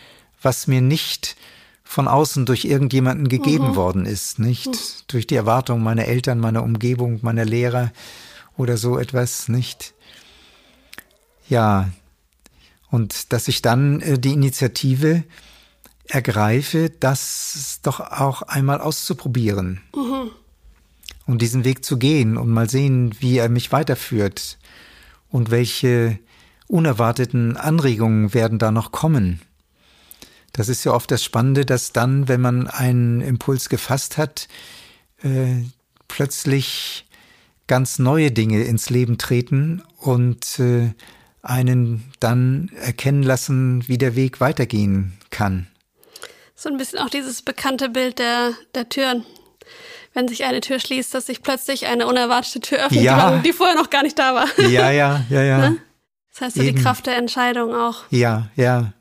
was mir nicht von außen durch irgendjemanden gegeben worden ist, nicht? Durch die Erwartung meiner Eltern, meiner Umgebung, meiner Lehrer oder so etwas, nicht? Ja, und dass ich dann äh, die Initiative ergreife, das doch auch einmal auszuprobieren. Und diesen Weg zu gehen und mal sehen, wie er mich weiterführt und welche unerwarteten Anregungen werden da noch kommen. Das ist ja oft das Spannende, dass dann, wenn man einen Impuls gefasst hat, äh, plötzlich ganz neue Dinge ins Leben treten und äh, einen dann erkennen lassen, wie der Weg weitergehen kann. So ein bisschen auch dieses bekannte Bild der, der Türen. Wenn sich eine Tür schließt, dass sich plötzlich eine unerwartete Tür öffnet, Ja. die, die vorher noch gar nicht da war. Ja, ja, ja, ja. Das heißt so die Eben. Kraft der Entscheidung auch. Ja, ja,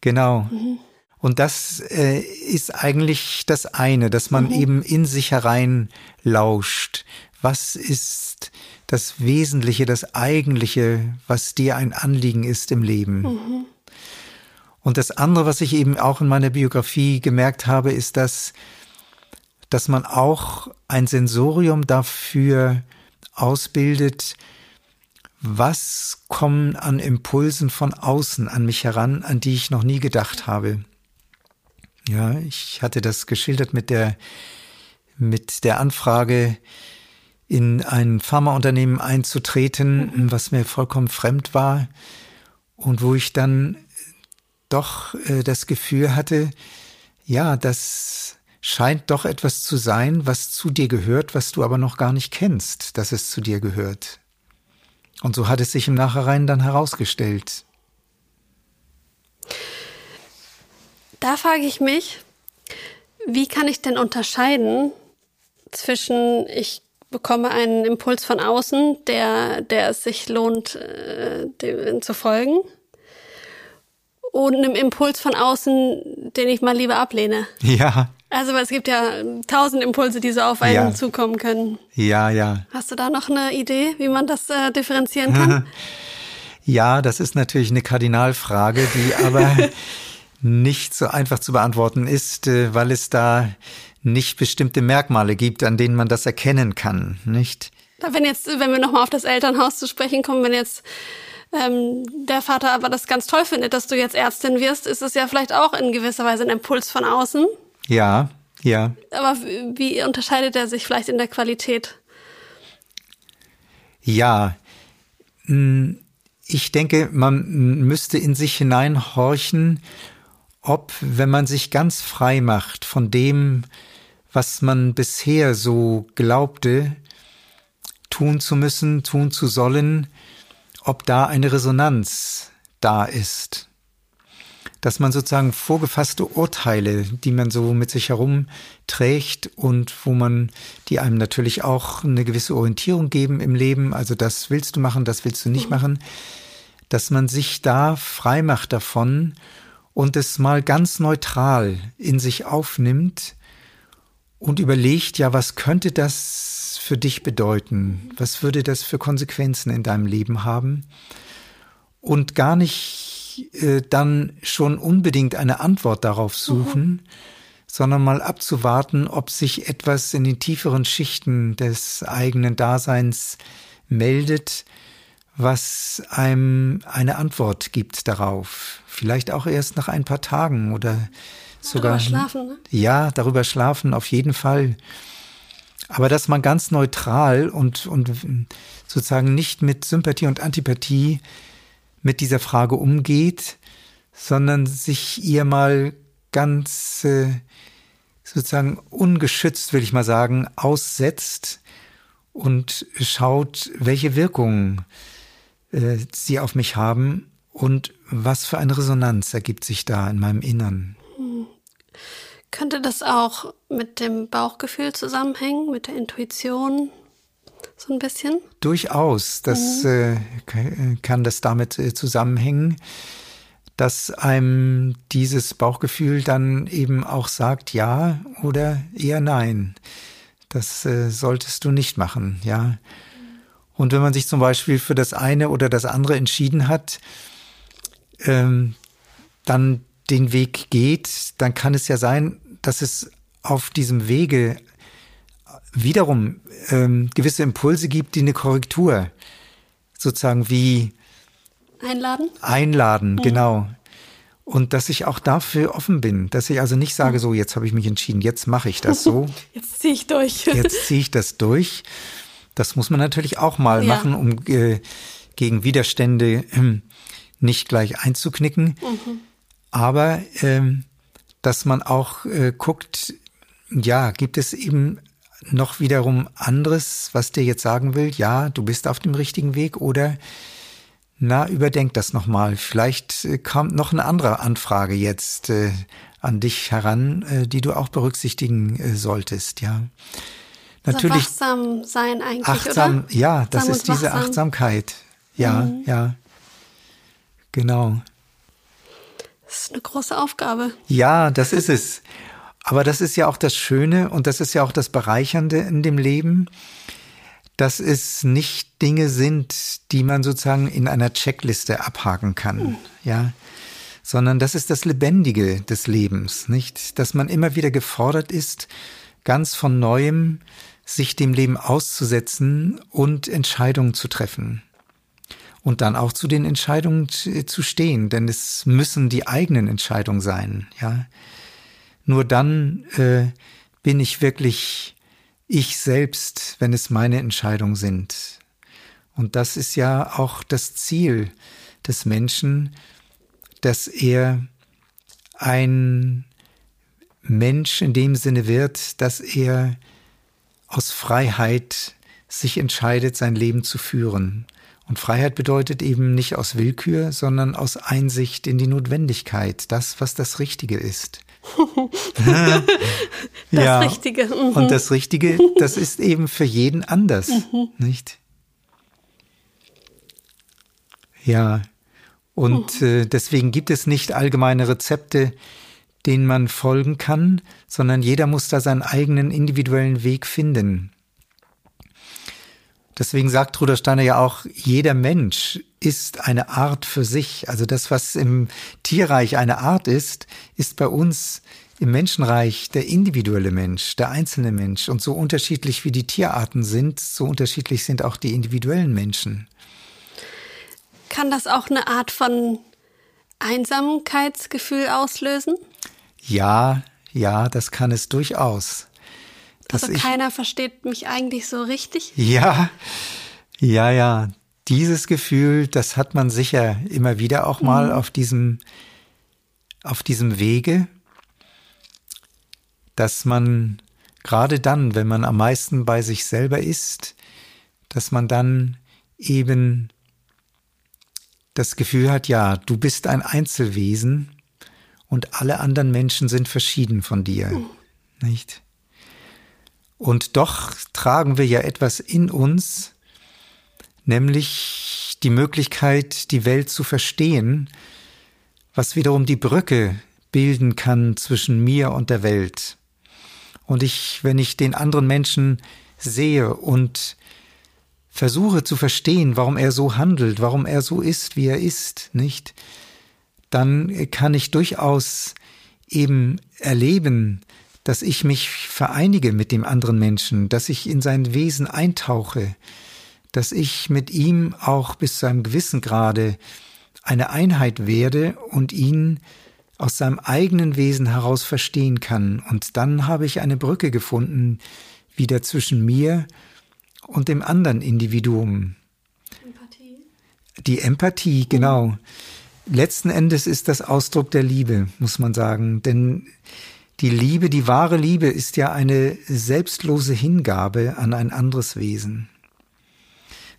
genau. Und das äh, ist eigentlich das eine, dass man eben in sich herein lauscht. Was ist das Wesentliche, das Eigentliche, was dir ein Anliegen ist im Leben? Und das andere, was ich eben auch in meiner Biografie gemerkt habe, ist, dass, dass man auch ein Sensorium dafür ausbildet, was kommen an Impulsen von außen an mich heran, an die ich noch nie gedacht habe. Ja, ich hatte das geschildert mit der, mit der Anfrage, in ein Pharmaunternehmen einzutreten, was mir vollkommen fremd war und wo ich dann doch äh, das Gefühl hatte, ja, das scheint doch etwas zu sein, was zu dir gehört, was du aber noch gar nicht kennst, dass es zu dir gehört. Und so hat es sich im Nachhinein dann herausgestellt. Da frage ich mich, wie kann ich denn unterscheiden zwischen, ich bekomme einen Impuls von außen, der, der es sich lohnt, äh, dem zu folgen, und einem Impuls von außen, den ich mal lieber ablehne. Ja. Also es gibt ja tausend Impulse, die so auf einen ja. zukommen können. Ja, ja. Hast du da noch eine Idee, wie man das äh, differenzieren kann? ja, das ist natürlich eine Kardinalfrage, die aber nicht so einfach zu beantworten ist, äh, weil es da nicht bestimmte Merkmale gibt, an denen man das erkennen kann, nicht? Wenn jetzt, wenn wir nochmal auf das Elternhaus zu sprechen kommen, wenn jetzt ähm, der Vater aber das ganz toll findet, dass du jetzt Ärztin wirst, ist es ja vielleicht auch in gewisser Weise ein Impuls von außen. Ja, ja. Aber wie unterscheidet er sich vielleicht in der Qualität? Ja, hm, ich denke, man müsste in sich hineinhorchen, ob, wenn man sich ganz frei macht von dem, was man bisher so glaubte, tun zu müssen, tun zu sollen, ob da eine Resonanz da ist. Dass man sozusagen vorgefasste Urteile, die man so mit sich herumträgt und wo man, die einem natürlich auch eine gewisse Orientierung geben im Leben, also das willst du machen, das willst du nicht mhm. machen, dass man sich da frei macht davon und es mal ganz neutral in sich aufnimmt und überlegt, ja, was könnte das für dich bedeuten? Was würde das für Konsequenzen in deinem Leben haben? Und gar nicht äh, dann schon unbedingt eine Antwort darauf suchen, mhm. sondern mal abzuwarten, ob sich etwas in den tieferen Schichten des eigenen Daseins meldet, was einem eine Antwort gibt darauf. Vielleicht auch erst nach ein paar Tagen oder sogar. Darüber schlafen, ne? Ja, darüber schlafen, auf jeden Fall. Aber dass man ganz neutral und, und sozusagen nicht mit Sympathie und Antipathie mit dieser Frage umgeht, sondern sich ihr mal ganz äh, sozusagen ungeschützt, will ich mal sagen, aussetzt und schaut, welche Wirkungen äh, sie auf mich haben und was für eine Resonanz ergibt sich da in meinem Innern. Könnte das auch mit dem Bauchgefühl zusammenhängen, mit der Intuition? So ein bisschen? Durchaus. Das mhm. äh, kann das damit äh, zusammenhängen, dass einem dieses Bauchgefühl dann eben auch sagt, ja oder eher nein. Das äh, solltest du nicht machen, ja. Und wenn man sich zum Beispiel für das eine oder das andere entschieden hat, ähm, dann den Weg geht, dann kann es ja sein, dass es auf diesem Wege wiederum ähm, gewisse Impulse gibt, die eine Korrektur sozusagen wie einladen. Einladen, mhm. genau. Und dass ich auch dafür offen bin, dass ich also nicht sage, so jetzt habe ich mich entschieden, jetzt mache ich das so. Jetzt ziehe ich durch. Jetzt ziehe ich das durch, das muss man natürlich auch mal ja. machen, um äh, gegen Widerstände äh, nicht gleich einzuknicken. Mhm. Aber ähm, dass man auch äh, guckt, ja, gibt es eben noch wiederum anderes, was dir jetzt sagen will, ja, du bist auf dem richtigen Weg oder na, überdenk das nochmal. Vielleicht äh, kommt noch eine andere Anfrage jetzt äh, an dich heran, äh, die du auch berücksichtigen äh, solltest, ja natürlich. Also wachsam sein eigentlich, achtsam, oder? Ja, das ist diese wachsam. Achtsamkeit. Ja, mhm. ja. Genau. Das ist eine große Aufgabe. Ja, das ist es. Aber das ist ja auch das Schöne und das ist ja auch das Bereichernde in dem Leben, dass es nicht Dinge sind, die man sozusagen in einer Checkliste abhaken kann. Mhm. Ja sondern das ist das Lebendige des Lebens, nicht? Dass man immer wieder gefordert ist, ganz von neuem sich dem Leben auszusetzen und Entscheidungen zu treffen. Und dann auch zu den Entscheidungen zu stehen, denn es müssen die eigenen Entscheidungen sein, ja. Nur dann äh, bin ich wirklich ich selbst, wenn es meine Entscheidungen sind. Und das ist ja auch das Ziel des Menschen, dass er ein Mensch in dem Sinne wird, dass er aus Freiheit sich entscheidet, sein Leben zu führen Und Freiheit bedeutet eben nicht aus Willkür, sondern aus Einsicht in die Notwendigkeit, das, was das Richtige ist. das ja. Richtige. Mhm. Und das Richtige, das ist eben für jeden anders, mhm. nicht? Ja. Und mhm. äh, deswegen gibt es nicht allgemeine Rezepte, denen man folgen kann, sondern jeder muss da seinen eigenen individuellen Weg finden. Deswegen sagt Rudolf Steiner ja auch, jeder Mensch ist eine Art für sich. Also das, was im Tierreich eine Art ist, ist bei uns im Menschenreich der individuelle Mensch, der einzelne Mensch. Und so unterschiedlich wie die Tierarten sind, so unterschiedlich sind auch die individuellen Menschen. Kann das auch eine Art von Einsamkeitsgefühl auslösen? Ja, ja, das kann es durchaus also keiner versteht mich eigentlich so richtig? Ja, ja, ja. Dieses Gefühl, das hat man sicher immer wieder auch mal mhm. auf diesem, auf diesem Wege, dass man gerade dann, wenn man am meisten bei sich selber ist, dass man dann eben das Gefühl hat, ja, du bist ein Einzelwesen und alle anderen Menschen sind verschieden von dir, mhm. nicht? Und doch tragen wir ja etwas in uns, nämlich die Möglichkeit, die Welt zu verstehen, was wiederum die Brücke bilden kann zwischen mir und der Welt. Und ich, wenn ich den anderen Menschen sehe und versuche zu verstehen, warum er so handelt, warum er so ist, wie er ist, nicht, dann kann ich durchaus eben erleben, dass ich mich vereinige mit dem anderen Menschen, dass ich in sein Wesen eintauche, dass ich mit ihm auch bis zu einem gewissen Grade eine Einheit werde und ihn aus seinem eigenen Wesen heraus verstehen kann. Und dann habe ich eine Brücke gefunden, wieder zwischen mir und dem anderen Individuum. Empathie. Die Empathie, genau. Letzten Endes ist das Ausdruck der Liebe, muss man sagen. Denn die Liebe, die wahre Liebe ist ja eine selbstlose Hingabe an ein anderes Wesen.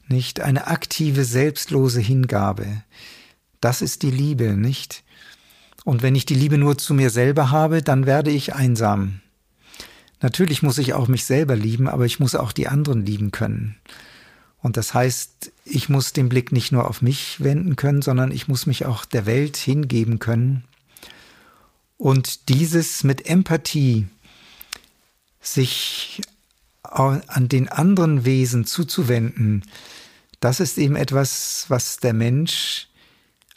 Nicht eine aktive, selbstlose Hingabe. Das ist die Liebe, nicht? Und wenn ich die Liebe nur zu mir selber habe, dann werde ich einsam. Natürlich muss ich auch mich selber lieben, aber ich muss auch die anderen lieben können. Und das heißt, ich muss den Blick nicht nur auf mich wenden können, sondern ich muss mich auch der Welt hingeben können und dieses mit Empathie sich an den anderen Wesen zuzuwenden, das ist eben etwas, was der Mensch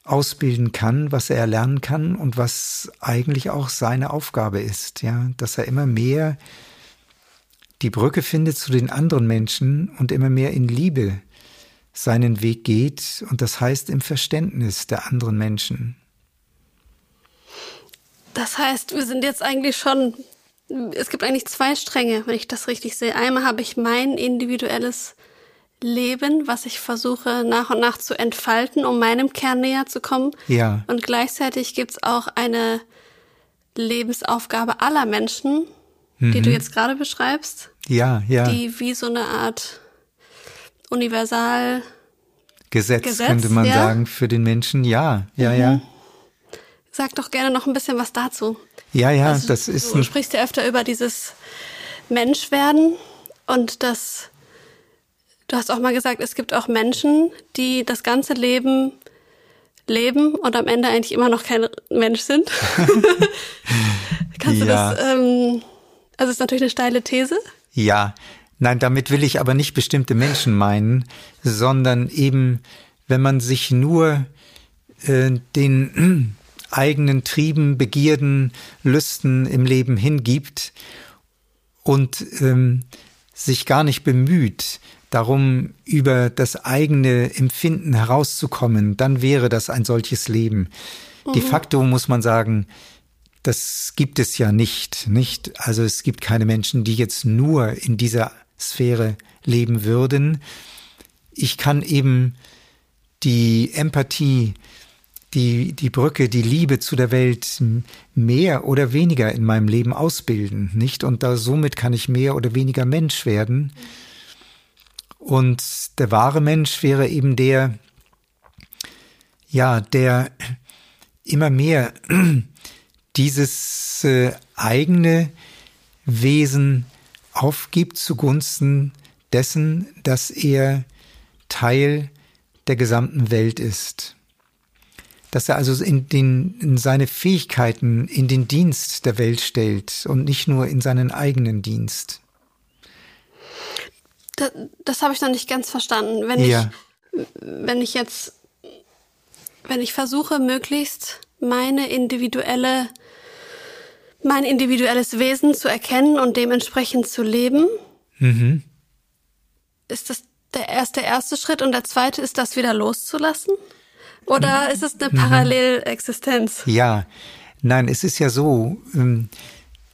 ausbilden kann, was er erlernen kann und was eigentlich auch seine Aufgabe ist, ja, dass er immer mehr die Brücke findet zu den anderen Menschen und immer mehr in Liebe seinen Weg geht und das heißt im Verständnis der anderen Menschen. Das heißt, wir sind jetzt eigentlich schon, es gibt eigentlich zwei Stränge, wenn ich das richtig sehe. Einmal habe ich mein individuelles Leben, was ich versuche nach und nach zu entfalten, um meinem Kern näher zu kommen. Ja. Und gleichzeitig gibt es auch eine Lebensaufgabe aller Menschen, mhm. die du mhm. jetzt gerade beschreibst. Ja, ja. Die wie so eine Art universal Gesetz, Gesetz könnte man ja? sagen, für den Menschen. Ja, ja, mhm. ja. Sag doch gerne noch ein bisschen was dazu. Ja, ja, also, das ist. Du sprichst ja öfter über dieses Menschwerden und das. Du hast auch mal gesagt, es gibt auch Menschen, die das ganze Leben leben und am Ende eigentlich immer noch kein Mensch sind. Kannst ja. du das? Ähm, also ist natürlich eine steile These. Ja, nein, damit will ich aber nicht bestimmte Menschen meinen, sondern eben, wenn man sich nur äh, den eigenen Trieben, Begierden, Lüsten im Leben hingibt und ähm, sich gar nicht bemüht, darum über das eigene Empfinden herauszukommen, dann wäre das ein solches Leben. Mhm. De facto muss man sagen, das gibt es ja nicht, nicht? Also es gibt keine Menschen, die jetzt nur in dieser Sphäre leben würden. Ich kann eben die Empathie die, die Brücke, die Liebe zu der Welt mehr oder weniger in meinem Leben ausbilden, nicht? Und da somit kann ich mehr oder weniger Mensch werden. Und der wahre Mensch wäre eben der, ja, der immer mehr dieses äh, eigene Wesen aufgibt zugunsten dessen, dass er Teil der gesamten Welt ist. Dass er also in, den, in seine Fähigkeiten in den Dienst der Welt stellt und nicht nur in seinen eigenen Dienst. Das, das habe ich noch nicht ganz verstanden. Wenn ja. ich, wenn ich jetzt, wenn ich versuche, möglichst meine individuelle, mein individuelles Wesen zu erkennen und dementsprechend zu leben, mhm. ist das der erste, der erste Schritt und der zweite ist, das wieder loszulassen? Oder ist es eine mhm. Parallelexistenz? Ja, nein, es ist ja so, ähm,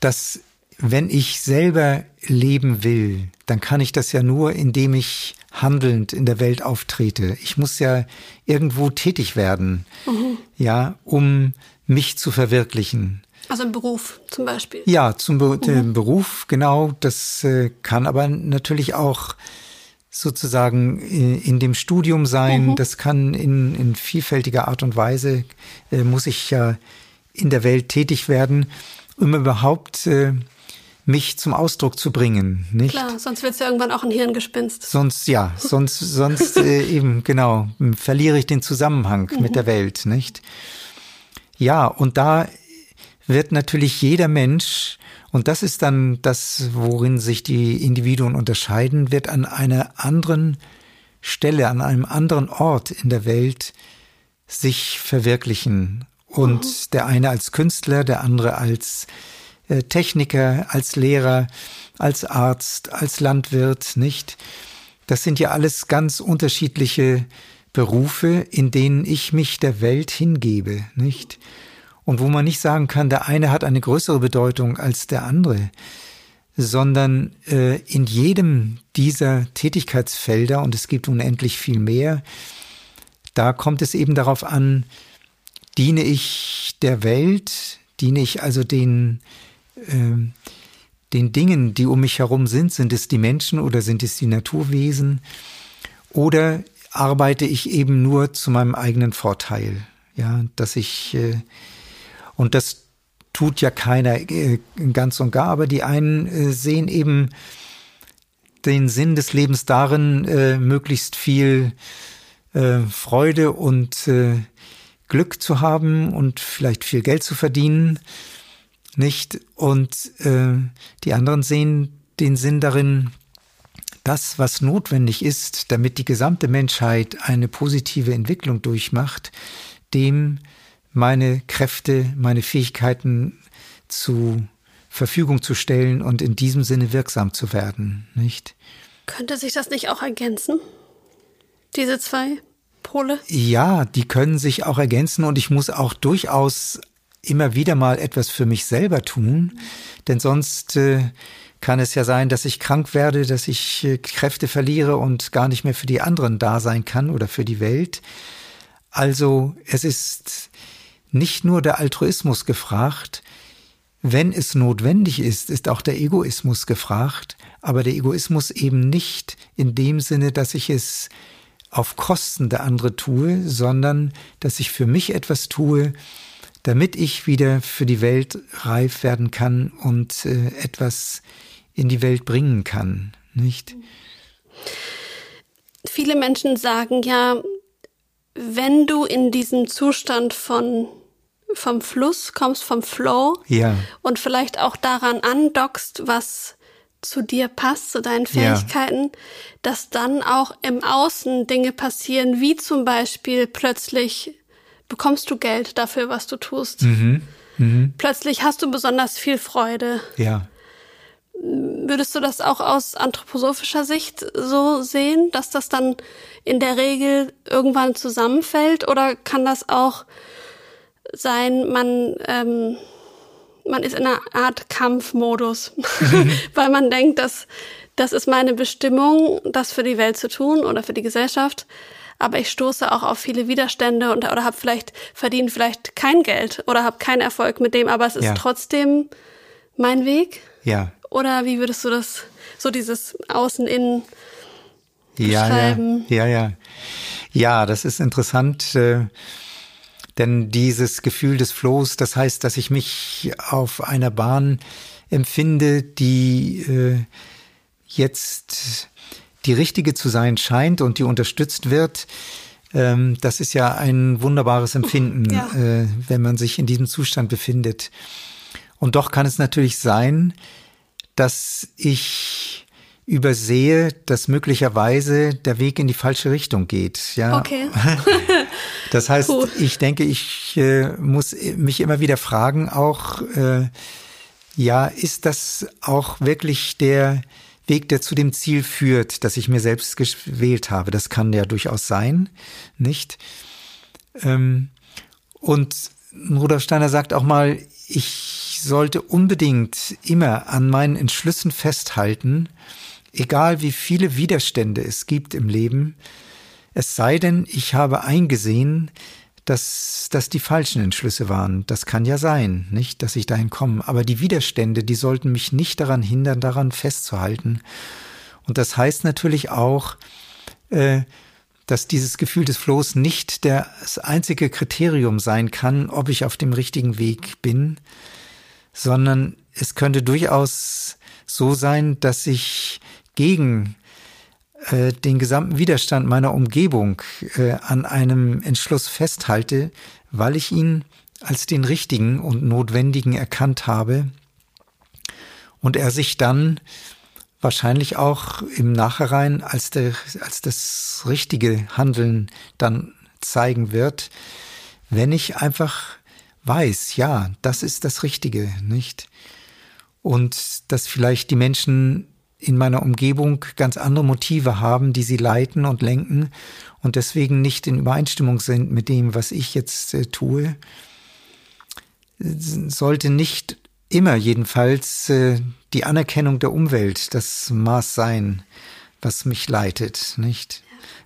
dass wenn ich selber leben will, dann kann ich das ja nur, indem ich handelnd in der Welt auftrete. Ich muss ja irgendwo tätig werden, mhm. ja, um mich zu verwirklichen. Also im Beruf zum Beispiel. Ja, zum Be mhm. Beruf, genau. Das äh, kann aber natürlich auch sozusagen in, in dem Studium sein. Mhm. Das kann in, in vielfältiger Art und Weise, äh, muss ich ja in der Welt tätig werden, um überhaupt äh, mich zum Ausdruck zu bringen, nicht? Klar, sonst wird es ja irgendwann auch ein Hirngespinst. Sonst, ja, sonst, sonst äh, eben, genau, verliere ich den Zusammenhang mhm. mit der Welt, nicht? Ja, und da wird natürlich jeder Mensch, und das ist dann das, worin sich die Individuen unterscheiden, wird an einer anderen Stelle, an einem anderen Ort in der Welt sich verwirklichen. Und mhm. der eine als Künstler, der andere als äh, Techniker, als Lehrer, als Arzt, als Landwirt, nicht? Das sind ja alles ganz unterschiedliche Berufe, in denen ich mich der Welt hingebe, nicht? Und wo man nicht sagen kann, der eine hat eine größere Bedeutung als der andere, sondern äh, in jedem dieser Tätigkeitsfelder, und es gibt unendlich viel mehr, da kommt es eben darauf an, diene ich der Welt, diene ich also den äh, den Dingen, die um mich herum sind, sind es die Menschen oder sind es die Naturwesen? Oder arbeite ich eben nur zu meinem eigenen Vorteil? Ja, dass ich, äh, und das tut ja keiner äh, ganz und gar, aber die einen äh, sehen eben den Sinn des Lebens darin, äh, möglichst viel Freude und Glück zu haben und vielleicht viel Geld zu verdienen nicht? Und die anderen sehen den Sinn darin, das, was notwendig ist, damit die gesamte Menschheit eine positive Entwicklung durchmacht, dem meine Kräfte, meine Fähigkeiten zu Verfügung zu stellen und in diesem Sinne wirksam zu werden, nicht? Könnte sich das nicht auch ergänzen? Diese zwei Pole? Ja, die können sich auch ergänzen und ich muss auch durchaus immer wieder mal etwas für mich selber tun, denn sonst äh, kann es ja sein, dass ich krank werde, dass ich äh, Kräfte verliere und gar nicht mehr für die anderen da sein kann oder für die Welt. Also es ist nicht nur der Altruismus gefragt, wenn es notwendig ist, ist auch der Egoismus gefragt, aber der Egoismus eben nicht in dem Sinne, dass ich es auf Kosten der andere tue, sondern dass ich für mich etwas tue, damit ich wieder für die Welt reif werden kann und äh, etwas in die Welt bringen kann, nicht? Viele Menschen sagen ja, wenn du in diesen Zustand von vom Fluss kommst, vom Flow ja. und vielleicht auch daran andockst, was zu dir passt, zu deinen Fähigkeiten, ja. dass dann auch im Außen Dinge passieren, wie zum Beispiel plötzlich bekommst du Geld dafür, was du tust. Mhm. Mhm. Plötzlich hast du besonders viel Freude. Ja. Würdest du das auch aus anthroposophischer Sicht so sehen, dass das dann in der Regel irgendwann zusammenfällt? Oder kann das auch sein, man, ähm, man ist in einer Art Kampfmodus, weil man denkt, dass das ist meine Bestimmung, das für die Welt zu tun oder für die Gesellschaft aber ich stoße auch auf viele Widerstände und oder habe vielleicht verdient vielleicht kein Geld oder habe keinen Erfolg mit dem, aber es ist ja. trotzdem mein Weg. Ja. Oder wie würdest du das so dieses Außen innen beschreiben. Ja, ja, ja, ja. Ja, das ist interessant. Äh, denn dieses Gefühl des Flows, das heißt, dass ich mich auf einer Bahn empfinde, die äh, jetzt die richtige zu sein scheint und die unterstützt wird. Ähm, das ist ja ein wunderbares Empfinden, ja. äh, wenn man sich in diesem Zustand befindet. Und doch kann es natürlich sein, dass ich übersehe, dass möglicherweise der Weg in die falsche Richtung geht. Ja. Okay. das heißt, cool. ich denke, ich äh, muss mich immer wieder fragen, auch, äh, ja, ist das auch wirklich der Weg, der zu dem Ziel führt, das ich mir selbst gewählt habe? Das kann ja durchaus sein, nicht? Ähm, und Rudolf Steiner sagt auch mal, ich sollte unbedingt immer an meinen Entschlüssen festhalten, egal wie viele Widerstände es gibt im Leben, es sei denn, ich habe eingesehen, dass das die falschen Entschlüsse waren. Das kann ja sein, nicht, dass ich dahin komme. Aber die Widerstände, die sollten mich nicht daran hindern, daran festzuhalten. Und das heißt natürlich auch, äh, dass dieses Gefühl des Flohs nicht das einzige Kriterium sein kann, ob ich auf dem richtigen Weg bin, sondern es könnte durchaus so sein, dass ich gegen äh, den gesamten Widerstand meiner Umgebung äh, an einem Entschluss festhalte, weil ich ihn als den richtigen und notwendigen erkannt habe und er sich dann wahrscheinlich auch im Nachhinein als, der, als das richtige Handeln dann zeigen wird, wenn ich einfach weiß, ja, das ist das Richtige, nicht? Und dass vielleicht die Menschen in meiner Umgebung ganz andere Motive haben, die sie leiten und lenken und deswegen nicht in Übereinstimmung sind mit dem, was ich jetzt äh, tue, sollte nicht immer jedenfalls äh, die Anerkennung der Umwelt das Maß sein, was mich leitet, nicht?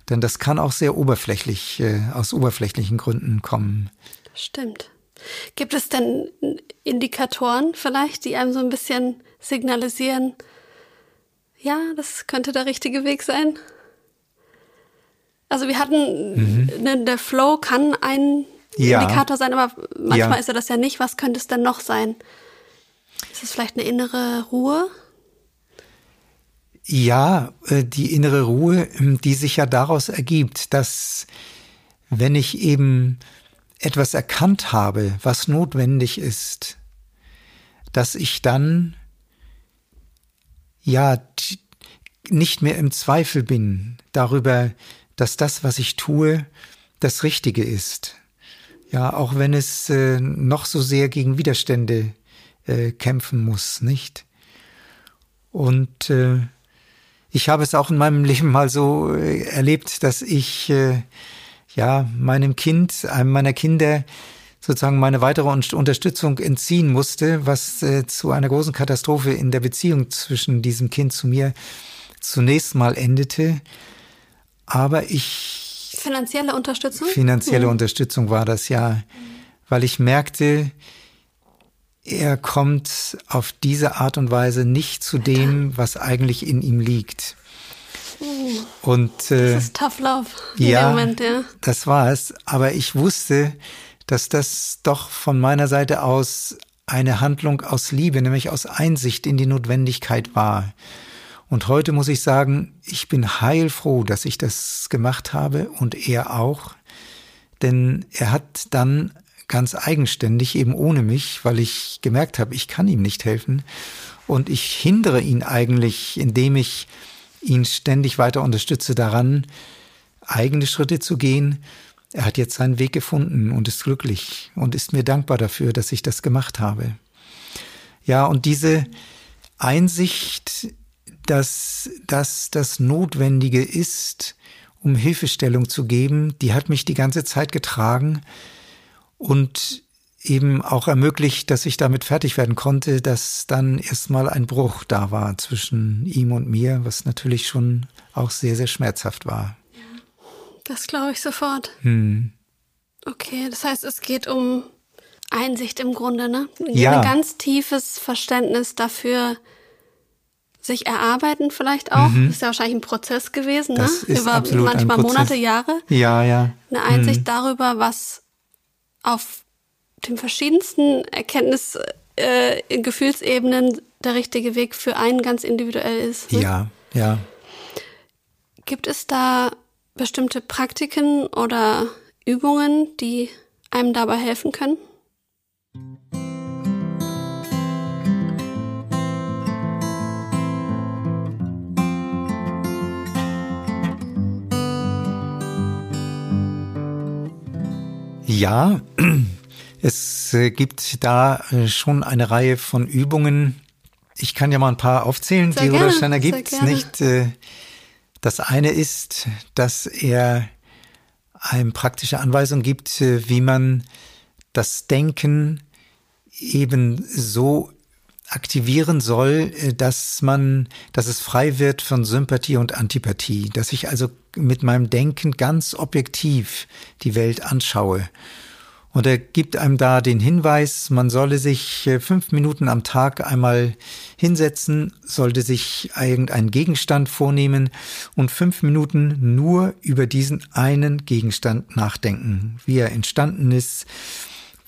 Denn das kann auch sehr oberflächlich, äh, aus oberflächlichen Gründen kommen. Das stimmt. Gibt es denn Indikatoren vielleicht, die einem so ein bisschen signalisieren, ja, das könnte der richtige Weg sein. Also wir hatten, mhm. ne, der Flow kann ein ja. Indikator sein, aber manchmal ja. ist er das ja nicht. Was könnte es denn noch sein? Ist es vielleicht eine innere Ruhe? Ja, äh, die innere Ruhe, ähm, die sich ja daraus ergibt, dass wenn ich eben etwas erkannt habe, was notwendig ist, dass ich dann ja, nicht mehr im Zweifel bin darüber, dass das, was ich tue, das Richtige ist. Ja, auch wenn es äh, noch so sehr gegen Widerstände äh, kämpfen muss, nicht? Und äh, ich habe es auch in meinem Leben mal so äh, erlebt, dass ich äh, ja meinem Kind, einem meiner Kinder, sozusagen meine weitere Unterstützung entziehen musste, was äh, zu einer großen Katastrophe in der Beziehung zwischen diesem Kind zu mir zunächst mal endete. Aber ich. Finanzielle Unterstützung? Finanzielle mhm. Unterstützung war das ja, weil ich merkte, er kommt auf diese Art und Weise nicht zu dem, was eigentlich in ihm liegt. Uh, und äh, das ist Tough Love. ja, Moment, ja, das war es. Aber ich wusste, dass das doch von meiner Seite aus eine Handlung aus Liebe, nämlich aus Einsicht in die Notwendigkeit war. Und heute muss ich sagen, ich bin heilfroh, dass ich das gemacht habe und er auch, denn er hat dann ganz eigenständig, eben ohne mich, weil ich gemerkt habe, ich kann ihm nicht helfen. Und ich hindere ihn eigentlich, indem ich ihn ständig weiter unterstütze daran, eigene Schritte zu gehen er hat jetzt seinen Weg gefunden und ist glücklich und ist mir dankbar dafür, dass ich das gemacht habe. Ja, und diese Einsicht, dass das das Notwendige ist, um Hilfestellung zu geben, die hat mich die ganze Zeit getragen und eben auch ermöglicht, dass ich damit fertig werden konnte, dass dann erstmal ein Bruch da war zwischen ihm und mir, was natürlich schon auch sehr, sehr schmerzhaft war. Das glaube ich sofort. Hm. Okay, das heißt, es geht um Einsicht im Grunde, ne? Ja. Ein ganz tiefes Verständnis dafür, sich erarbeiten vielleicht auch. Mhm. Ist ja wahrscheinlich ein Prozess gewesen, das ne? Über manchmal Monate, Jahre. Ja, ja. Eine Einsicht mhm. darüber, was auf den verschiedensten Erkenntnis, äh, Gefühlsebenen der richtige Weg für einen ganz individuell ist. Ne? Ja, ja. Gibt es da bestimmte Praktiken oder Übungen, die einem dabei helfen können? Ja, es äh, gibt da äh, schon eine Reihe von Übungen. Ich kann ja mal ein paar aufzählen, sehr die gerne, Rudolf Steiner gibt. Nicht, äh, das eine ist, dass er eine praktische Anweisung gibt, wie man das Denken eben so aktivieren soll, dass man, dass es frei wird von Sympathie und Antipathie, dass ich also mit meinem Denken ganz objektiv die Welt anschaue und er gibt einem da den Hinweis, man solle sich äh, fünf Minuten am Tag einmal hinsetzen, sollte sich irgendeinen Gegenstand vornehmen und fünf Minuten nur über diesen einen Gegenstand nachdenken, wie er entstanden ist,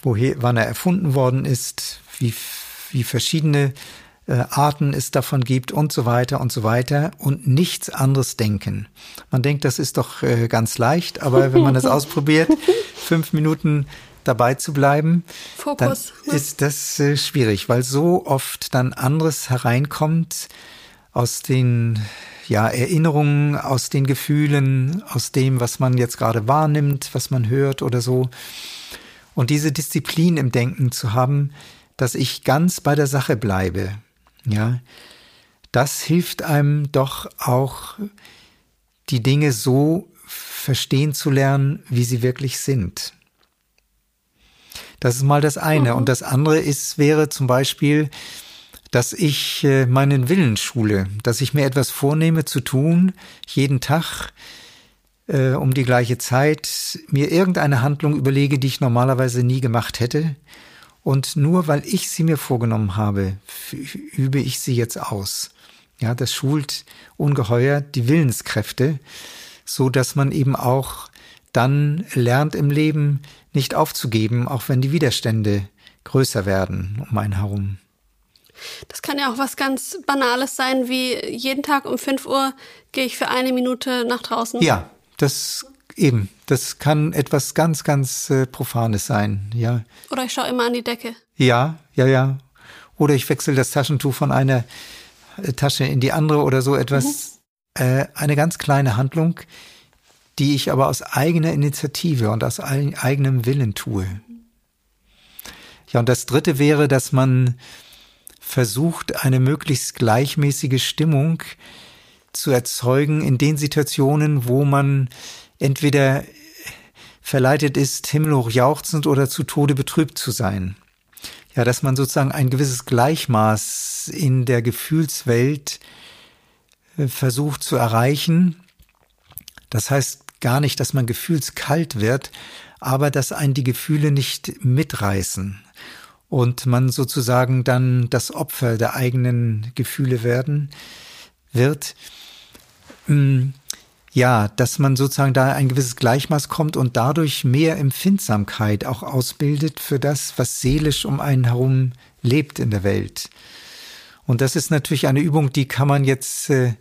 woher, wann er erfunden worden ist, wie, wie verschiedene äh, Arten es davon gibt und so weiter und so weiter und nichts anderes denken. Man denkt, das ist doch äh, ganz leicht, aber wenn man es ausprobiert, fünf Minuten dabei zu bleiben, Fokus, dann ne? ist das äh, schwierig, weil so oft dann anderes hereinkommt aus den ja, Erinnerungen, aus den Gefühlen, aus dem, was man jetzt gerade wahrnimmt, was man hört oder so. Und diese Disziplin im Denken zu haben, dass ich ganz bei der Sache bleibe, ja, das hilft einem doch auch, die Dinge so verstehen zu lernen, wie sie wirklich sind. Das ist mal das eine. Mhm. Und das andere ist, wäre zum Beispiel, dass ich äh, meinen Willen schule, dass ich mir etwas vornehme zu tun, jeden Tag äh, um die gleiche Zeit, mir irgendeine Handlung überlege, die ich normalerweise nie gemacht hätte. Und nur weil ich sie mir vorgenommen habe, übe ich sie jetzt aus. Ja, das schult ungeheuer die Willenskräfte, so dass man eben auch dann lernt im Leben nicht aufzugeben, auch wenn die Widerstände größer werden um einen herum. Das kann ja auch was ganz Banales sein, wie jeden Tag um 5 Uhr gehe ich für eine Minute nach draußen. Ja, das eben. Das kann etwas ganz, ganz äh, Profanes sein, ja. Oder ich schaue immer an die Decke. Ja, ja, ja. Oder ich wechsle das Taschentuch von einer äh, Tasche in die andere oder so etwas. Mhm. Äh, eine ganz kleine Handlung, die ich aber aus eigener Initiative und aus eigenem Willen tue. Ja, und das Dritte wäre, dass man versucht, eine möglichst gleichmäßige Stimmung zu erzeugen in den Situationen, wo man entweder verleitet ist, himmelhoch jauchzend oder zu Tode betrübt zu sein. Ja, dass man sozusagen ein gewisses Gleichmaß in der Gefühlswelt äh, versucht zu erreichen. Das heißt gar nicht, dass man gefühlskalt wird, aber dass einen die Gefühle nicht mitreißen und man sozusagen dann das Opfer der eigenen Gefühle werden wird. Hm, ja, dass man sozusagen da ein gewisses Gleichmaß kommt und dadurch mehr Empfindsamkeit auch ausbildet für das, was seelisch um einen herum lebt in der Welt. Und das ist natürlich eine Übung, die kann man jetzt äh,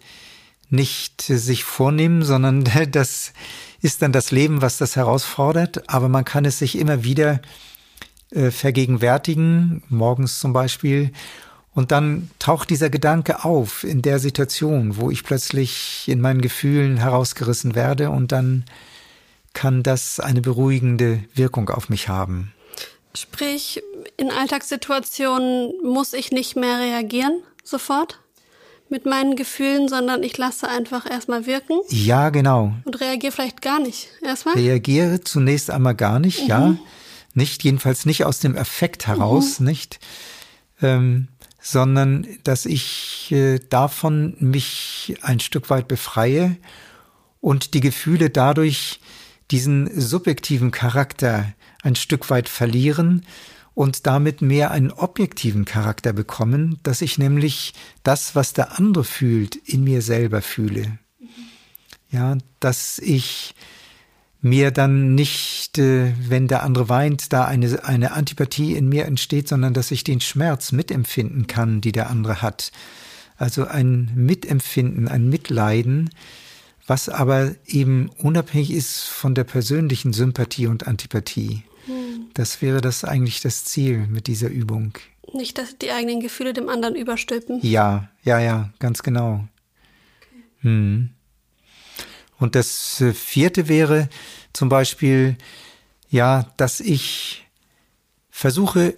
nicht sich vornehmen, sondern das ist dann das Leben, was das herausfordert. Aber man kann es sich immer wieder äh, vergegenwärtigen, morgens zum Beispiel. Und dann taucht dieser Gedanke auf in der Situation, wo ich plötzlich in meinen Gefühlen herausgerissen werde und dann kann das eine beruhigende Wirkung auf mich haben. Sprich, in Alltagssituationen muss ich nicht mehr reagieren sofort? Mit meinen Gefühlen, sondern ich lasse einfach erstmal wirken. Ja, genau. Und reagiere vielleicht gar nicht erstmal. Reagiere zunächst einmal gar nicht, mhm. ja. Nicht, jedenfalls nicht aus dem Effekt heraus, mhm. nicht, ähm, sondern dass ich äh, davon mich ein Stück weit befreie und die Gefühle dadurch diesen subjektiven Charakter ein Stück weit verlieren und damit mehr einen objektiven Charakter bekommen, dass ich nämlich das, was der andere fühlt, in mir selber fühle. Ja, dass ich mir dann nicht, äh, wenn der andere weint, da eine, eine Antipathie in mir entsteht, sondern dass ich den Schmerz mitempfinden kann, die der andere hat. Also ein Mitempfinden, ein Mitleiden, was aber eben unabhängig ist von der persönlichen Sympathie und Antipathie. Das wäre das eigentlich das Ziel mit dieser Übung. Nicht, dass die eigenen Gefühle dem anderen überstülpen. Ja, ja, ja, ganz genau. Hm. Und das äh, vierte wäre zum Beispiel, ja, dass ich versuche,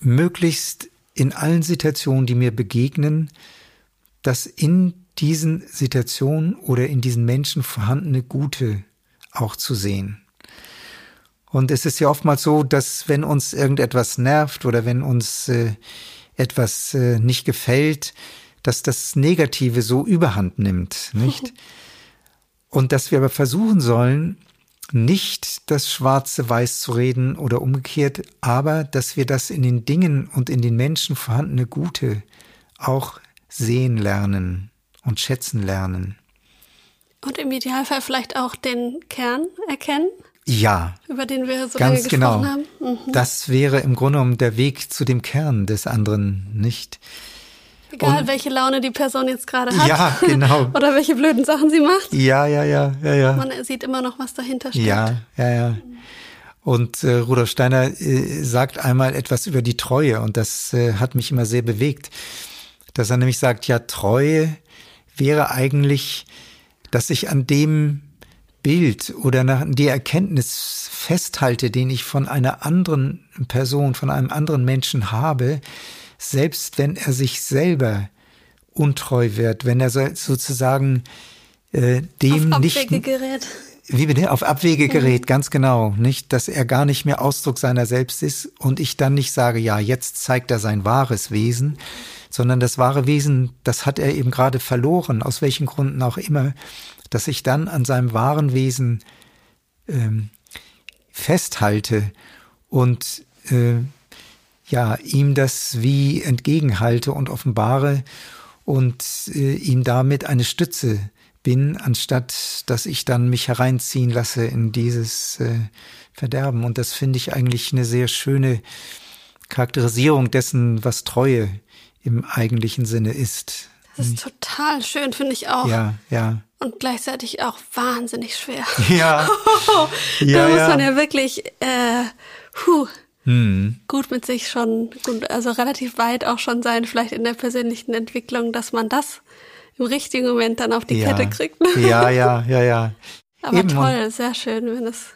möglichst in allen Situationen, die mir begegnen, dass in diesen Situationen oder in diesen Menschen vorhandene Gute auch zu sehen. Und es ist ja oftmals so, dass wenn uns irgendetwas nervt oder wenn uns äh, etwas äh, nicht gefällt, dass das Negative so überhand nimmt, nicht? Und dass wir aber versuchen sollen, nicht das schwarze Weiß zu reden oder umgekehrt, aber dass wir das in den Dingen und in den Menschen vorhandene Gute auch sehen lernen und schätzen lernen. Und im Idealfall vielleicht auch den Kern erkennen? Ja. Über den wir so ganz lange genau. gesprochen haben. Mhm. Das wäre im Grunde genommen der Weg zu dem Kern des anderen, nicht? Egal, und, welche Laune die Person jetzt gerade hat. Ja, genau. Oder welche blöden Sachen sie macht. Ja, ja, ja, ja, ja. Man sieht immer noch, was dahinter steht. Ja, ja, ja. Und äh, Rudolf Steiner äh, sagt einmal etwas über die Treue und das äh, hat mich immer sehr bewegt, dass er nämlich sagt, ja, Treue wäre eigentlich, dass ich an dem Bild oder nach der Erkenntnis festhalte, den ich von einer anderen Person, von einem anderen Menschen habe, selbst wenn er sich selber untreu wird, wenn er sozusagen äh, dem Auf nicht Abwege gerät. Wie bitte? Auf Abwege gerät, mhm. ganz genau. Nicht, dass er gar nicht mehr Ausdruck seiner selbst ist und ich dann nicht sage, ja, jetzt zeigt er sein wahres Wesen, sondern das wahre Wesen, das hat er eben gerade verloren, aus welchen Gründen auch immer, dass ich dann an seinem wahren Wesen ähm, festhalte und äh, ja, ihm das wie entgegenhalte und offenbare und äh, ihm damit eine Stütze bin, anstatt dass ich dann mich hereinziehen lasse in dieses äh, Verderben. Und das finde ich eigentlich eine sehr schöne Charakterisierung dessen, was Treue im eigentlichen Sinne ist. Das ist total schön, finde ich auch. Ja, ja. Und gleichzeitig auch wahnsinnig schwer. Ja. da ja, muss ja. man ja wirklich, äh, huh, hm. gut mit sich schon, gut, also relativ weit auch schon sein, vielleicht in der persönlichen Entwicklung, dass man das im richtigen Moment dann auf die ja. Kette kriegt. ja, ja, ja, ja. Aber Eben. toll, sehr schön, wenn es.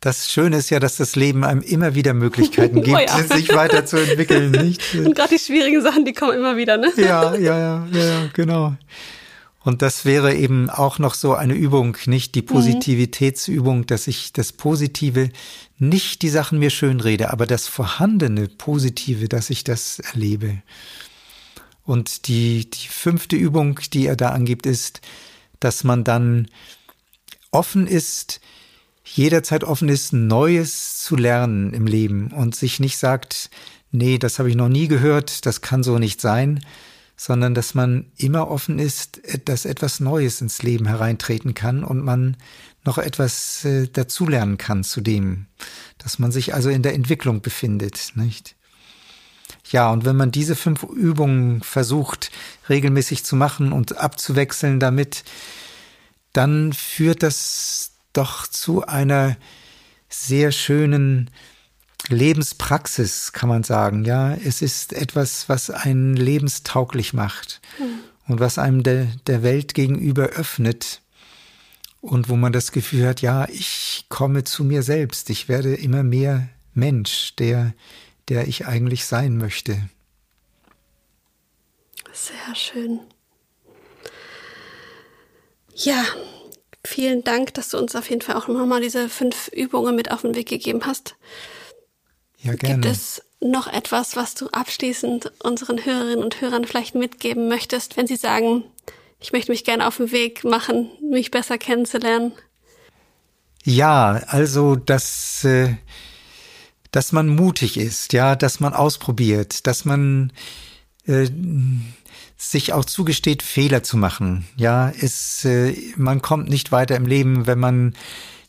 Das Schöne ist ja, dass das Leben einem immer wieder Möglichkeiten gibt, Oh ja. sich weiterzuentwickeln, nicht? Und gerade die schwierigen Sachen, die kommen immer wieder, ne? Ja, ja, ja, ja, genau. Und das wäre eben auch noch so eine Übung, nicht die Positivitätsübung, dass ich das Positive, nicht die Sachen mir schönrede, aber das vorhandene Positive, dass ich das erlebe. Und die, die fünfte Übung, die er da angibt, ist, dass man dann offen ist, jederzeit offen ist, Neues zu lernen im Leben und sich nicht sagt, nee, das habe ich noch nie gehört, das kann so nicht sein, sondern dass man immer offen ist, dass etwas Neues ins Leben hereintreten kann und man noch etwas äh, dazulernen kann zu dem, dass man sich also in der Entwicklung befindet, nicht? Ja, und wenn man diese fünf Übungen versucht regelmäßig zu machen und abzuwechseln damit, dann führt das doch zu einer sehr schönen Lebenspraxis, kann man sagen. Ja, es ist etwas, was einen lebenstauglich macht mhm. und was einem der, der Welt gegenüber öffnet und wo man das Gefühl hat, ja, ich komme zu mir selbst. Ich werde immer mehr Mensch, der, der ich eigentlich sein möchte. Sehr schön. Ja, vielen Dank, dass du uns auf jeden Fall auch nochmal diese fünf Übungen mit auf den Weg gegeben hast. Ja, gerne. Gibt es noch etwas, was du abschließend unseren Hörerinnen und Hörern vielleicht mitgeben möchtest, wenn sie sagen, ich möchte mich gerne auf den Weg machen, mich besser kennenzulernen? Ja, also das, äh, dass man mutig ist, ja, dass man ausprobiert, dass man äh, sich auch zugesteht, Fehler zu machen. Ja, es, äh, man kommt nicht weiter im Leben, wenn man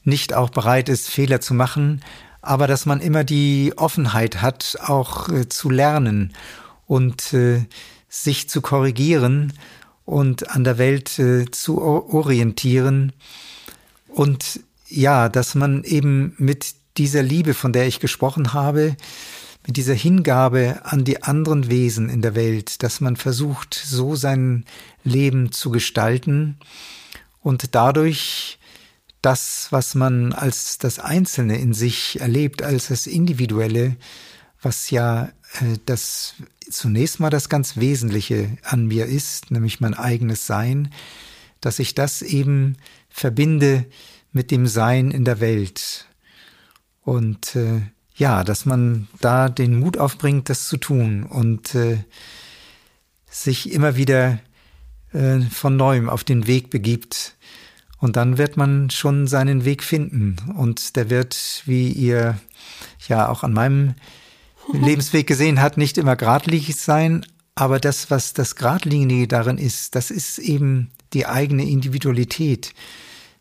nicht auch bereit ist, Fehler zu machen, aber dass man immer die Offenheit hat, auch äh, zu lernen und äh, sich zu korrigieren und an der Welt äh, zu orientieren. Und ja, dass man eben mit dieser Liebe, von der ich gesprochen habe, mit dieser Hingabe an die anderen Wesen in der Welt, dass man versucht, so sein Leben zu gestalten und dadurch das, was man als das Einzelne in sich erlebt, als das Individuelle, was ja äh, das zunächst mal das ganz Wesentliche an mir ist, nämlich mein eigenes Sein, dass ich das eben verbinde mit dem Sein in der Welt. Und äh, ja, dass man da den Mut aufbringt, das zu tun und äh, sich immer wieder äh, von neuem auf den Weg begibt. Und dann wird man schon seinen Weg finden. Und der wird, wie ihr ja auch an meinem Lebensweg gesehen habt, nicht immer geradlinig sein. Aber das, was das Gradlinige darin ist, das ist eben die eigene Individualität.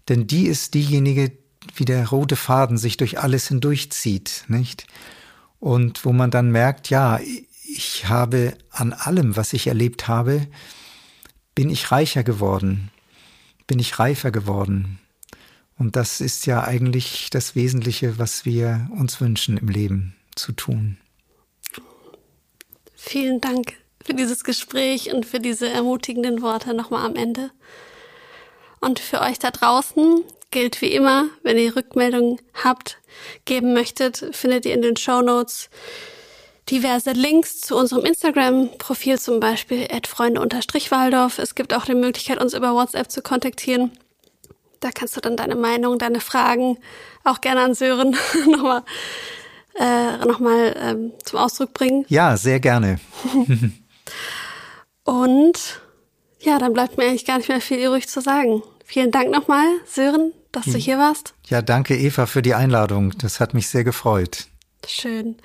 Denn die ist diejenige, wie der rote Faden sich durch alles hindurchzieht, nicht? Und wo man dann merkt, ja, ich habe an allem, was ich erlebt habe, bin ich reicher geworden, bin ich reifer geworden. Und das ist ja eigentlich das Wesentliche, was wir uns wünschen im Leben zu tun. Vielen Dank für dieses Gespräch und für diese ermutigenden Worte nochmal am Ende. Und für euch da draußen, gilt wie immer, wenn ihr Rückmeldungen habt, geben möchtet, findet ihr in den Show Notes diverse Links zu unserem Instagram-Profil, zum Beispiel freunde-waldorf. Es gibt auch die Möglichkeit, uns über WhatsApp zu kontaktieren. Da kannst du dann deine Meinung, deine Fragen auch gerne an Sören nochmal äh, noch ähm, zum Ausdruck bringen. Ja, sehr gerne. Und ja, dann bleibt mir eigentlich gar nicht mehr viel übrig zu sagen. Vielen Dank nochmal, Sören, dass du hm. hier warst. Ja, danke Eva für die Einladung. Das hat mich sehr gefreut. Schön.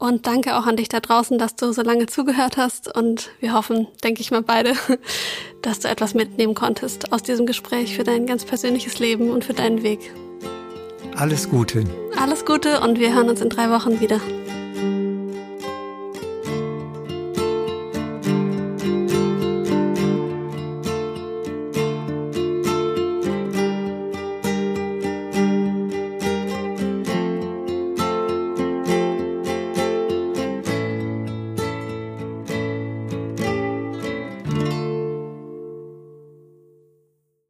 Und danke auch an dich da draußen, dass du so lange zugehört hast. Und wir hoffen, denke ich mal beide, dass du etwas mitnehmen konntest aus diesem Gespräch für dein ganz persönliches Leben und für deinen Weg. Alles Gute. Alles Gute und wir hören uns in drei Wochen wieder.